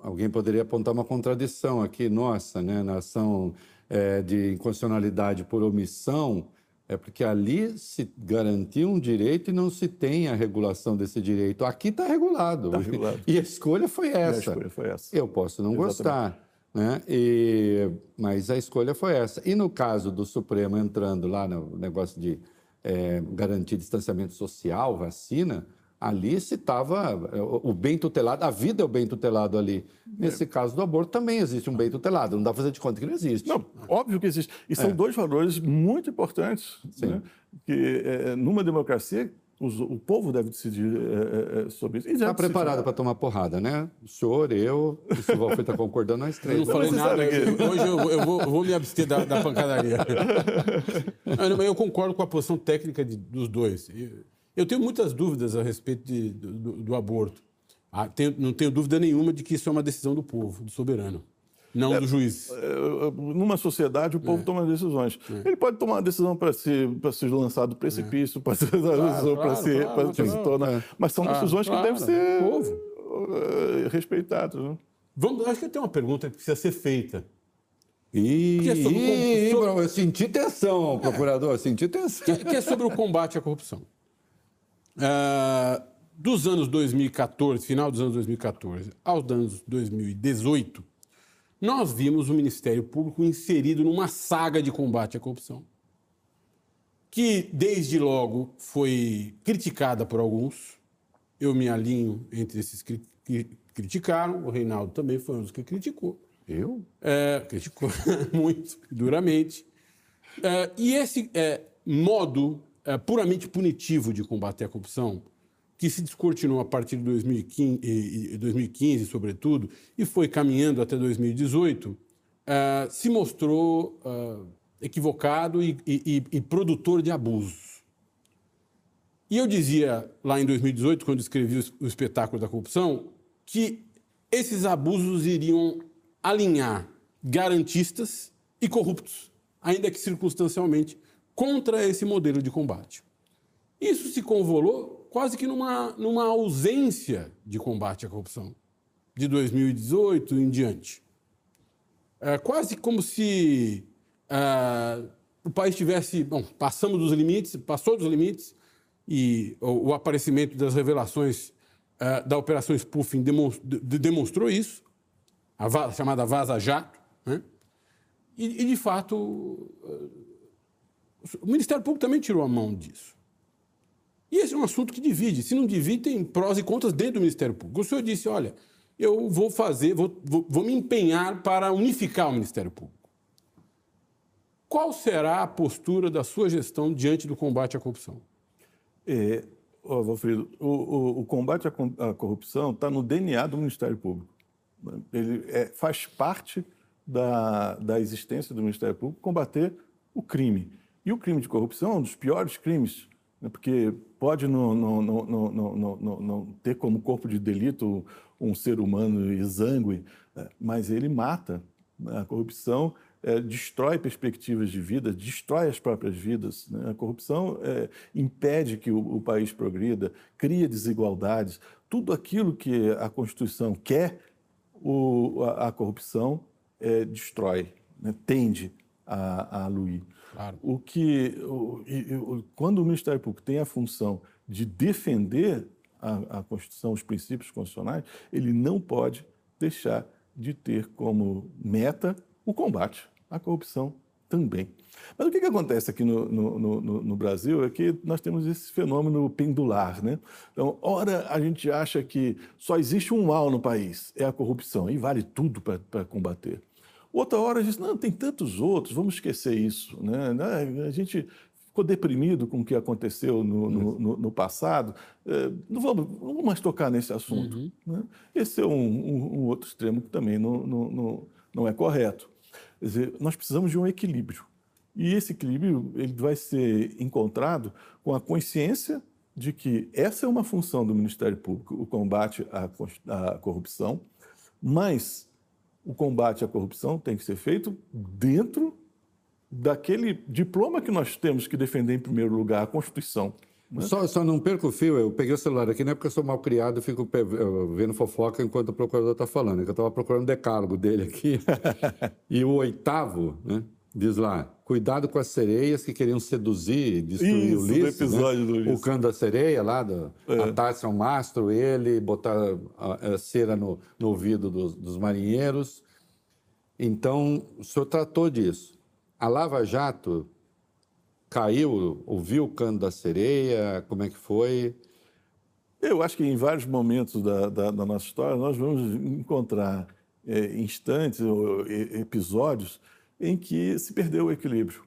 Alguém poderia apontar uma contradição aqui, nossa, né, na ação é, de inconstitucionalidade por omissão, é porque ali se garantia um direito e não se tem a regulação desse direito. Aqui está regulado. Tá regulado. E a escolha foi essa. a escolha foi essa. Eu posso não Exatamente. gostar. Né? E, mas a escolha foi essa. E no caso do Supremo entrando lá no negócio de é, garantir distanciamento social, vacina, ali se estava o bem tutelado, a vida é o bem tutelado ali. Nesse é. caso do aborto também existe um bem tutelado, não dá para fazer de conta que não existe. Não, óbvio que existe. E são é. dois valores muito importantes, né? que é, numa democracia o povo deve decidir é, é, sobre isso. Está preparado para tomar porrada, né? O senhor, eu, o senhor Valfrey está concordando, nós três. Eu não falei nada. Que... Hoje eu, eu, vou, eu, vou, me abster da, da pancadaria. eu concordo com a posição técnica de, dos dois. Eu tenho muitas dúvidas a respeito de, do, do, aborto. Ah, tenho, não tenho dúvida nenhuma de que isso é uma decisão do povo, do soberano. Não é, do juiz. É, numa sociedade, o povo é. toma decisões. É. Ele pode tomar uma decisão para se, se lançar do precipício, claro, decisão para se, claro, se tornar. Mas são decisões que devem ser povo. Uh, respeitadas. Né? Vamos, acho que tem uma pergunta que precisa ser feita. E, que é sobre, e, sobre... eu senti tensão, procurador, senti tensão. Que, que, é sobre o combate à corrupção. Uh, dos anos 2014, final dos anos 2014, aos anos 2018, nós vimos o Ministério Público inserido numa saga de combate à corrupção. que desde logo foi criticada por alguns. Eu me alinho entre esses que criticaram, o Reinaldo também foi um dos que criticou. Eu? É, criticou muito, duramente. É, e esse é, modo é, puramente punitivo de combater a corrupção, que se descortinou a partir de 2015, 2015 sobretudo, e foi caminhando até 2018, é, se mostrou é, equivocado e, e, e produtor de abusos. E eu dizia lá em 2018, quando escrevi o espetáculo da corrupção, que esses abusos iriam alinhar garantistas e corruptos, ainda que circunstancialmente, contra esse modelo de combate. Isso se convolou quase que numa, numa ausência de combate à corrupção, de 2018 em diante. É quase como se é, o país tivesse. Bom, passamos dos limites, passou dos limites, e o, o aparecimento das revelações é, da Operação Spoofing demonstrou isso a chamada Vaza Jato, né? e, e, de fato, o Ministério Público também tirou a mão disso. E esse é um assunto que divide. Se não divide, tem prós e contras dentro do Ministério Público. O senhor disse: olha, eu vou fazer, vou, vou, vou me empenhar para unificar o Ministério Público. Qual será a postura da sua gestão diante do combate à corrupção? É, o, o, o combate à corrupção está no DNA do Ministério Público. Ele é, faz parte da, da existência do Ministério Público combater o crime. E o crime de corrupção é um dos piores crimes, né, porque pode não, não, não, não, ter como corpo de delito um ser humano exangue, é, mas ele mata. A corrupção é, destrói perspectivas de vida, destrói as próprias vidas. Né? A corrupção é, impede que o, o, país progrida, cria desigualdades. Tudo aquilo que a Constituição quer o, a, a, corrupção é, destrói, né? tende a, a aluir. Claro. O que, o, o, quando o Ministério Público tem a função de defender a, a Constituição, os princípios constitucionais, ele não pode deixar de ter como meta o combate à corrupção também. Mas o que, que acontece aqui no, no, no, no, Brasil é que nós temos esse fenômeno pendular. Né? Então, ora a gente acha que só existe um mal no país, é a corrupção, e vale tudo para combater. Outra hora a gente não, tem tantos outros, vamos esquecer isso. Né? né? A gente ficou deprimido com o que aconteceu no, no, no passado, é, não, vamos, não vamos mais tocar nesse assunto. Uhum. Né? Esse é um, um, um, outro extremo que também não, não, não é correto. Quer dizer, nós precisamos de um equilíbrio. E esse equilíbrio ele vai ser encontrado com a consciência de que essa é uma função do Ministério Público, o combate à, à corrupção, mas o combate à corrupção tem que ser feito dentro daquele diploma que nós temos que defender em primeiro lugar, a Constituição. Né? Só, só não perco o fio, eu peguei o celular aqui, não é porque eu sou mal criado e fico vendo fofoca enquanto o procurador está falando, é que eu estava procurando o decálogo dele aqui. e o oitavo, né? Diz lá, cuidado com as sereias que queriam seduzir e destruir Isso, o Ulisses. Do episódio né? do Ulisses. O cano da sereia lá, do, é. atar-se ao mastro, ele, botar a, a cera no, no ouvido dos, dos, marinheiros. Então, o senhor tratou disso. A Lava Jato caiu, ouviu o cano da sereia, como é que foi? Eu acho que em vários momentos da, da, da nossa história nós vamos encontrar é, instantes ou episódios em que se perdeu o equilíbrio.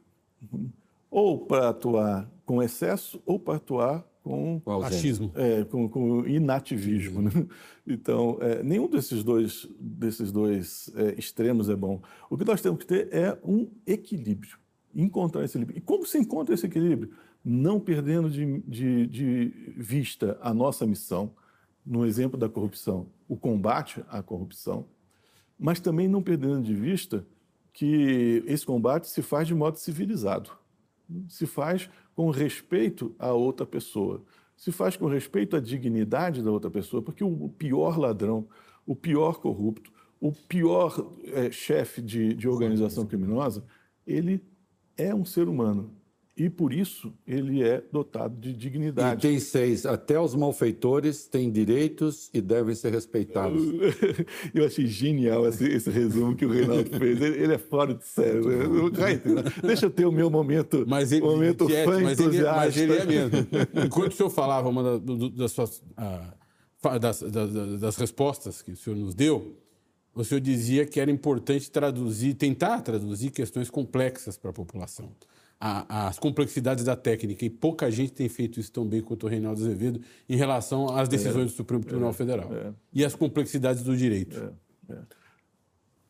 Ou para atuar com excesso, ou para atuar com achismo, é, com, com, inativismo. Né? Então, é, nenhum desses dois, desses dois é, extremos é bom. O que nós temos que ter é um equilíbrio, encontrar esse equilíbrio. E como se encontra esse equilíbrio? Não perdendo de, de, de vista a nossa missão, no exemplo da corrupção, o combate à corrupção, mas também não perdendo de vista que esse combate se faz de modo civilizado, se faz com respeito à outra pessoa, se faz com respeito à dignidade da outra pessoa, porque o pior ladrão, o pior corrupto, o pior é, chefe de, de organização criminosa, ele é um ser humano, E por isso ele é dotado de E dignidade. tem seis. Até os malfeitores têm direitos e devem ser respeitados. Eu achei genial esse, esse resumo que o Reinaldo fez. Ele, ele é fora de sério. Rainer, Deixa eu ter o meu momento, Mas ele, momento fã mas, ele, entusiasta. mas ele é mesmo. Enquanto o senhor falava uma da- do- das, suas, ah, das, da- da- das respostas que o senhor nos deu, o senhor dizia que era importante traduzir, tentar traduzir questões complexas para a população. A- As complexidades da técnica, e pouca gente tem feito isso tão bem quanto o Reinaldo Azevedo em relação às decisões do Supremo Tribunal Federal e as complexidades do direito.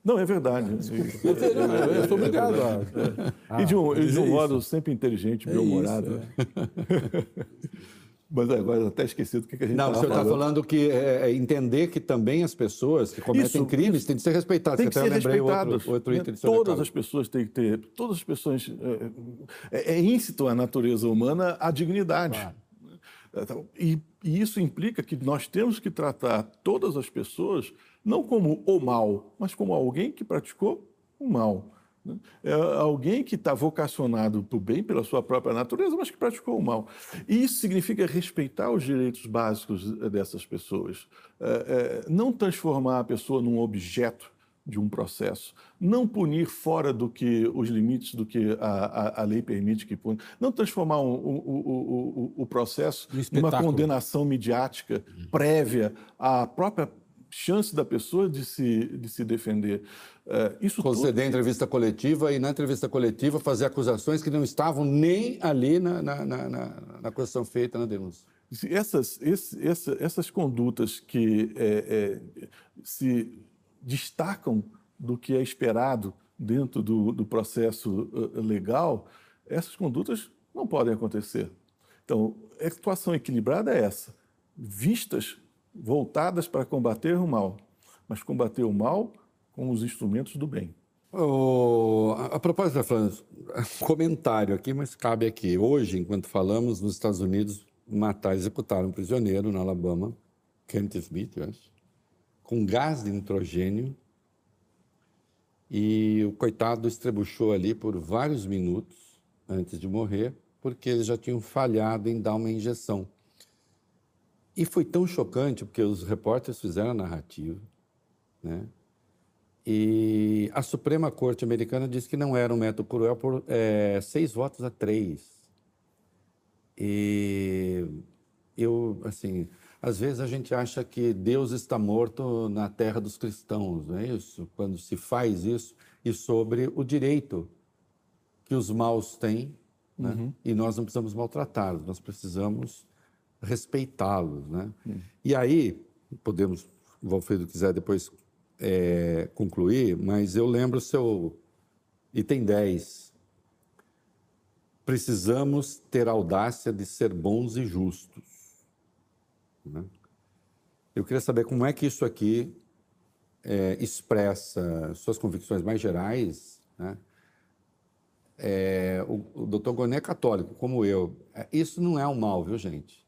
Não, é verdade. Eu, eu sou obrigado a, e de um, modo sempre inteligente, bem-humorado. Mas agora eu até esqueci do que, que a gente Não, o senhor está falando. que é, é entender que também as pessoas que cometem Isso, crimes têm de ser respeitadas. Tem que ser respeitados. outro, outro né? item Todas as pessoas têm que ter, todas as pessoas é, é, é íncito à natureza humana a dignidade. Então, E, e isso implica que nós temos que tratar todas as pessoas não como o mal, mas como alguém que praticou o mal. Né? É alguém que está vocacionado para o bem pela sua própria natureza, mas que praticou o mal. E isso significa respeitar os direitos básicos eh, dessas pessoas. É, é, não transformar a pessoa num objeto de um processo, não punir fora do que os limites do que a, a, a lei permite que pune, não transformar o, o, o, o, processo Um numa condenação midiática prévia à própria chance da pessoa de se, de se defender. É, isso tudo Conceder entrevista coletiva e, na entrevista coletiva, fazer acusações que não estavam nem ali na, na, na, na, acusação feita na denúncia. Essas, esse- essa- essas condutas que é, é, se destacam do que é esperado dentro do, do processo eh, legal, essas condutas não podem acontecer. Então, a situação equilibrada é essa: vistas voltadas para combater o mal, mas combater o mal com os instrumentos do bem. O- a, a propósito, tá um comentário aqui, mas cabe aqui. Hoje, enquanto falamos, nos Estados Unidos, mataram, executaram um prisioneiro na Alabama, Kenneth Smith, eu acho, com gás de nitrogênio. E o coitado estrebuchou ali por vários minutos antes de morrer, porque eles já tinham falhado em dar uma injeção. E foi tão chocante, porque os repórteres fizeram a narrativa, né? E a Suprema Corte Americana disse que não era um método cruel por eh, seis votos a três. E eu, assim, às vezes a gente acha que Deus está morto na terra dos cristãos, não é isso? Quando se faz isso, e sobre o direito que os maus têm, né? e nós não precisamos maltratá-los, nós precisamos respeitá-los. Né? E aí, podemos, o Valfredo quiser depois é, concluir, mas eu lembro o seu item 10. Precisamos ter audácia de ser bons e justos. né? Eu queria saber como é que isso aqui é, expressa suas convicções mais gerais. Né? É, o, o doutor Goné é católico, como eu. É, Isso não é um mal, viu, gente?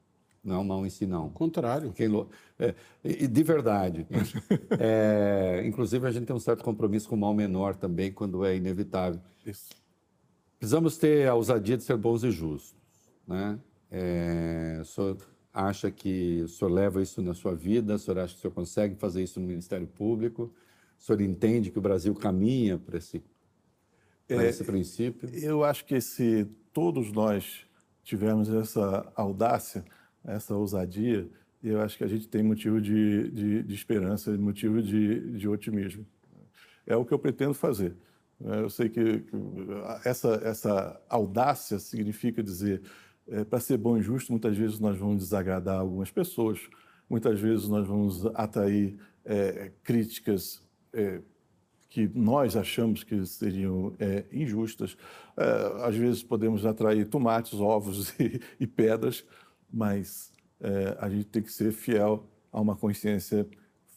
Não é mal em si, não. Ao contrário. Quem é, de verdade. É, inclusive, a gente tem um certo compromisso com o mal menor também, quando é inevitável. Isso. Precisamos ter a ousadia de ser bons e justos. Né? É, o senhor acha que o senhor leva isso na sua vida? O senhor acha que o senhor consegue fazer isso no Ministério Público? O senhor entende que o Brasil caminha para esse, para esse princípio? Eu acho que se todos nós tivermos essa audácia, essa ousadia, eu acho que a gente tem motivo de, de, de esperança, motivo de, de otimismo. É o que eu pretendo fazer. É, Eu sei que, essa, essa audácia significa dizer, é, para ser bom e justo, muitas vezes nós vamos desagradar algumas pessoas, muitas vezes nós vamos atrair é, críticas é, que nós achamos que seriam é, injustas. É, às vezes podemos atrair tomates, ovos e, e pedras, mas é, a gente tem que ser fiel a uma consciência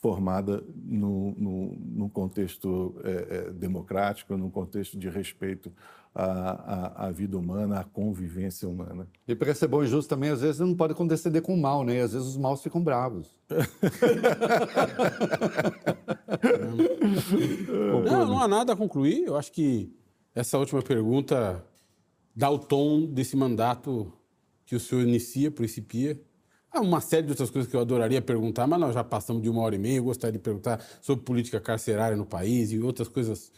formada no, no, num contexto é, é, democrático, num contexto de respeito à, à, à vida humana, à convivência humana. E para ser bom e justo também, às vezes, não pode condescender com o mal, né? E às vezes os maus ficam bravos. Não, não há nada a concluir. Eu acho que essa última pergunta dar o tom desse mandato que o senhor inicia, principia. Há uma série de outras coisas que eu adoraria perguntar, mas nós já passamos de uma hora e meia. Eu gostaria de perguntar sobre política carcerária no país e outras coisas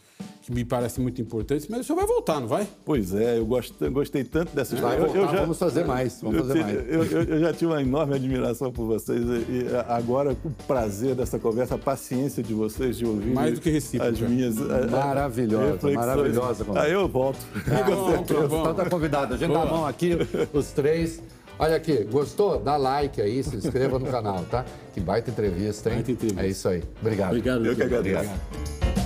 que me parecem muito importantes. Mas o senhor vai voltar, não vai? Pois é, eu gost- eu gostei tanto dessa Vai história. Eu- eu voltar, já- vamos fazer mais. Vamos eu, fazer mais. eu- eu- eu já tinha uma enorme admiração por vocês e agora com o prazer dessa conversa, a paciência de vocês de ouvir Mais do que recíproca. as minhas a- a- Maravilhosa, maravilhosa. Aí eu volto. Bom, tá bom. Então tá convidado. A gente dá a mão aqui, os três. Olha aqui, gostou? Dá like aí, se inscreva no canal, tá? Que baita entrevista, hein? Baita entrevista. É isso aí. Obrigado. Obrigado. Eu que agradeço. Obrigado.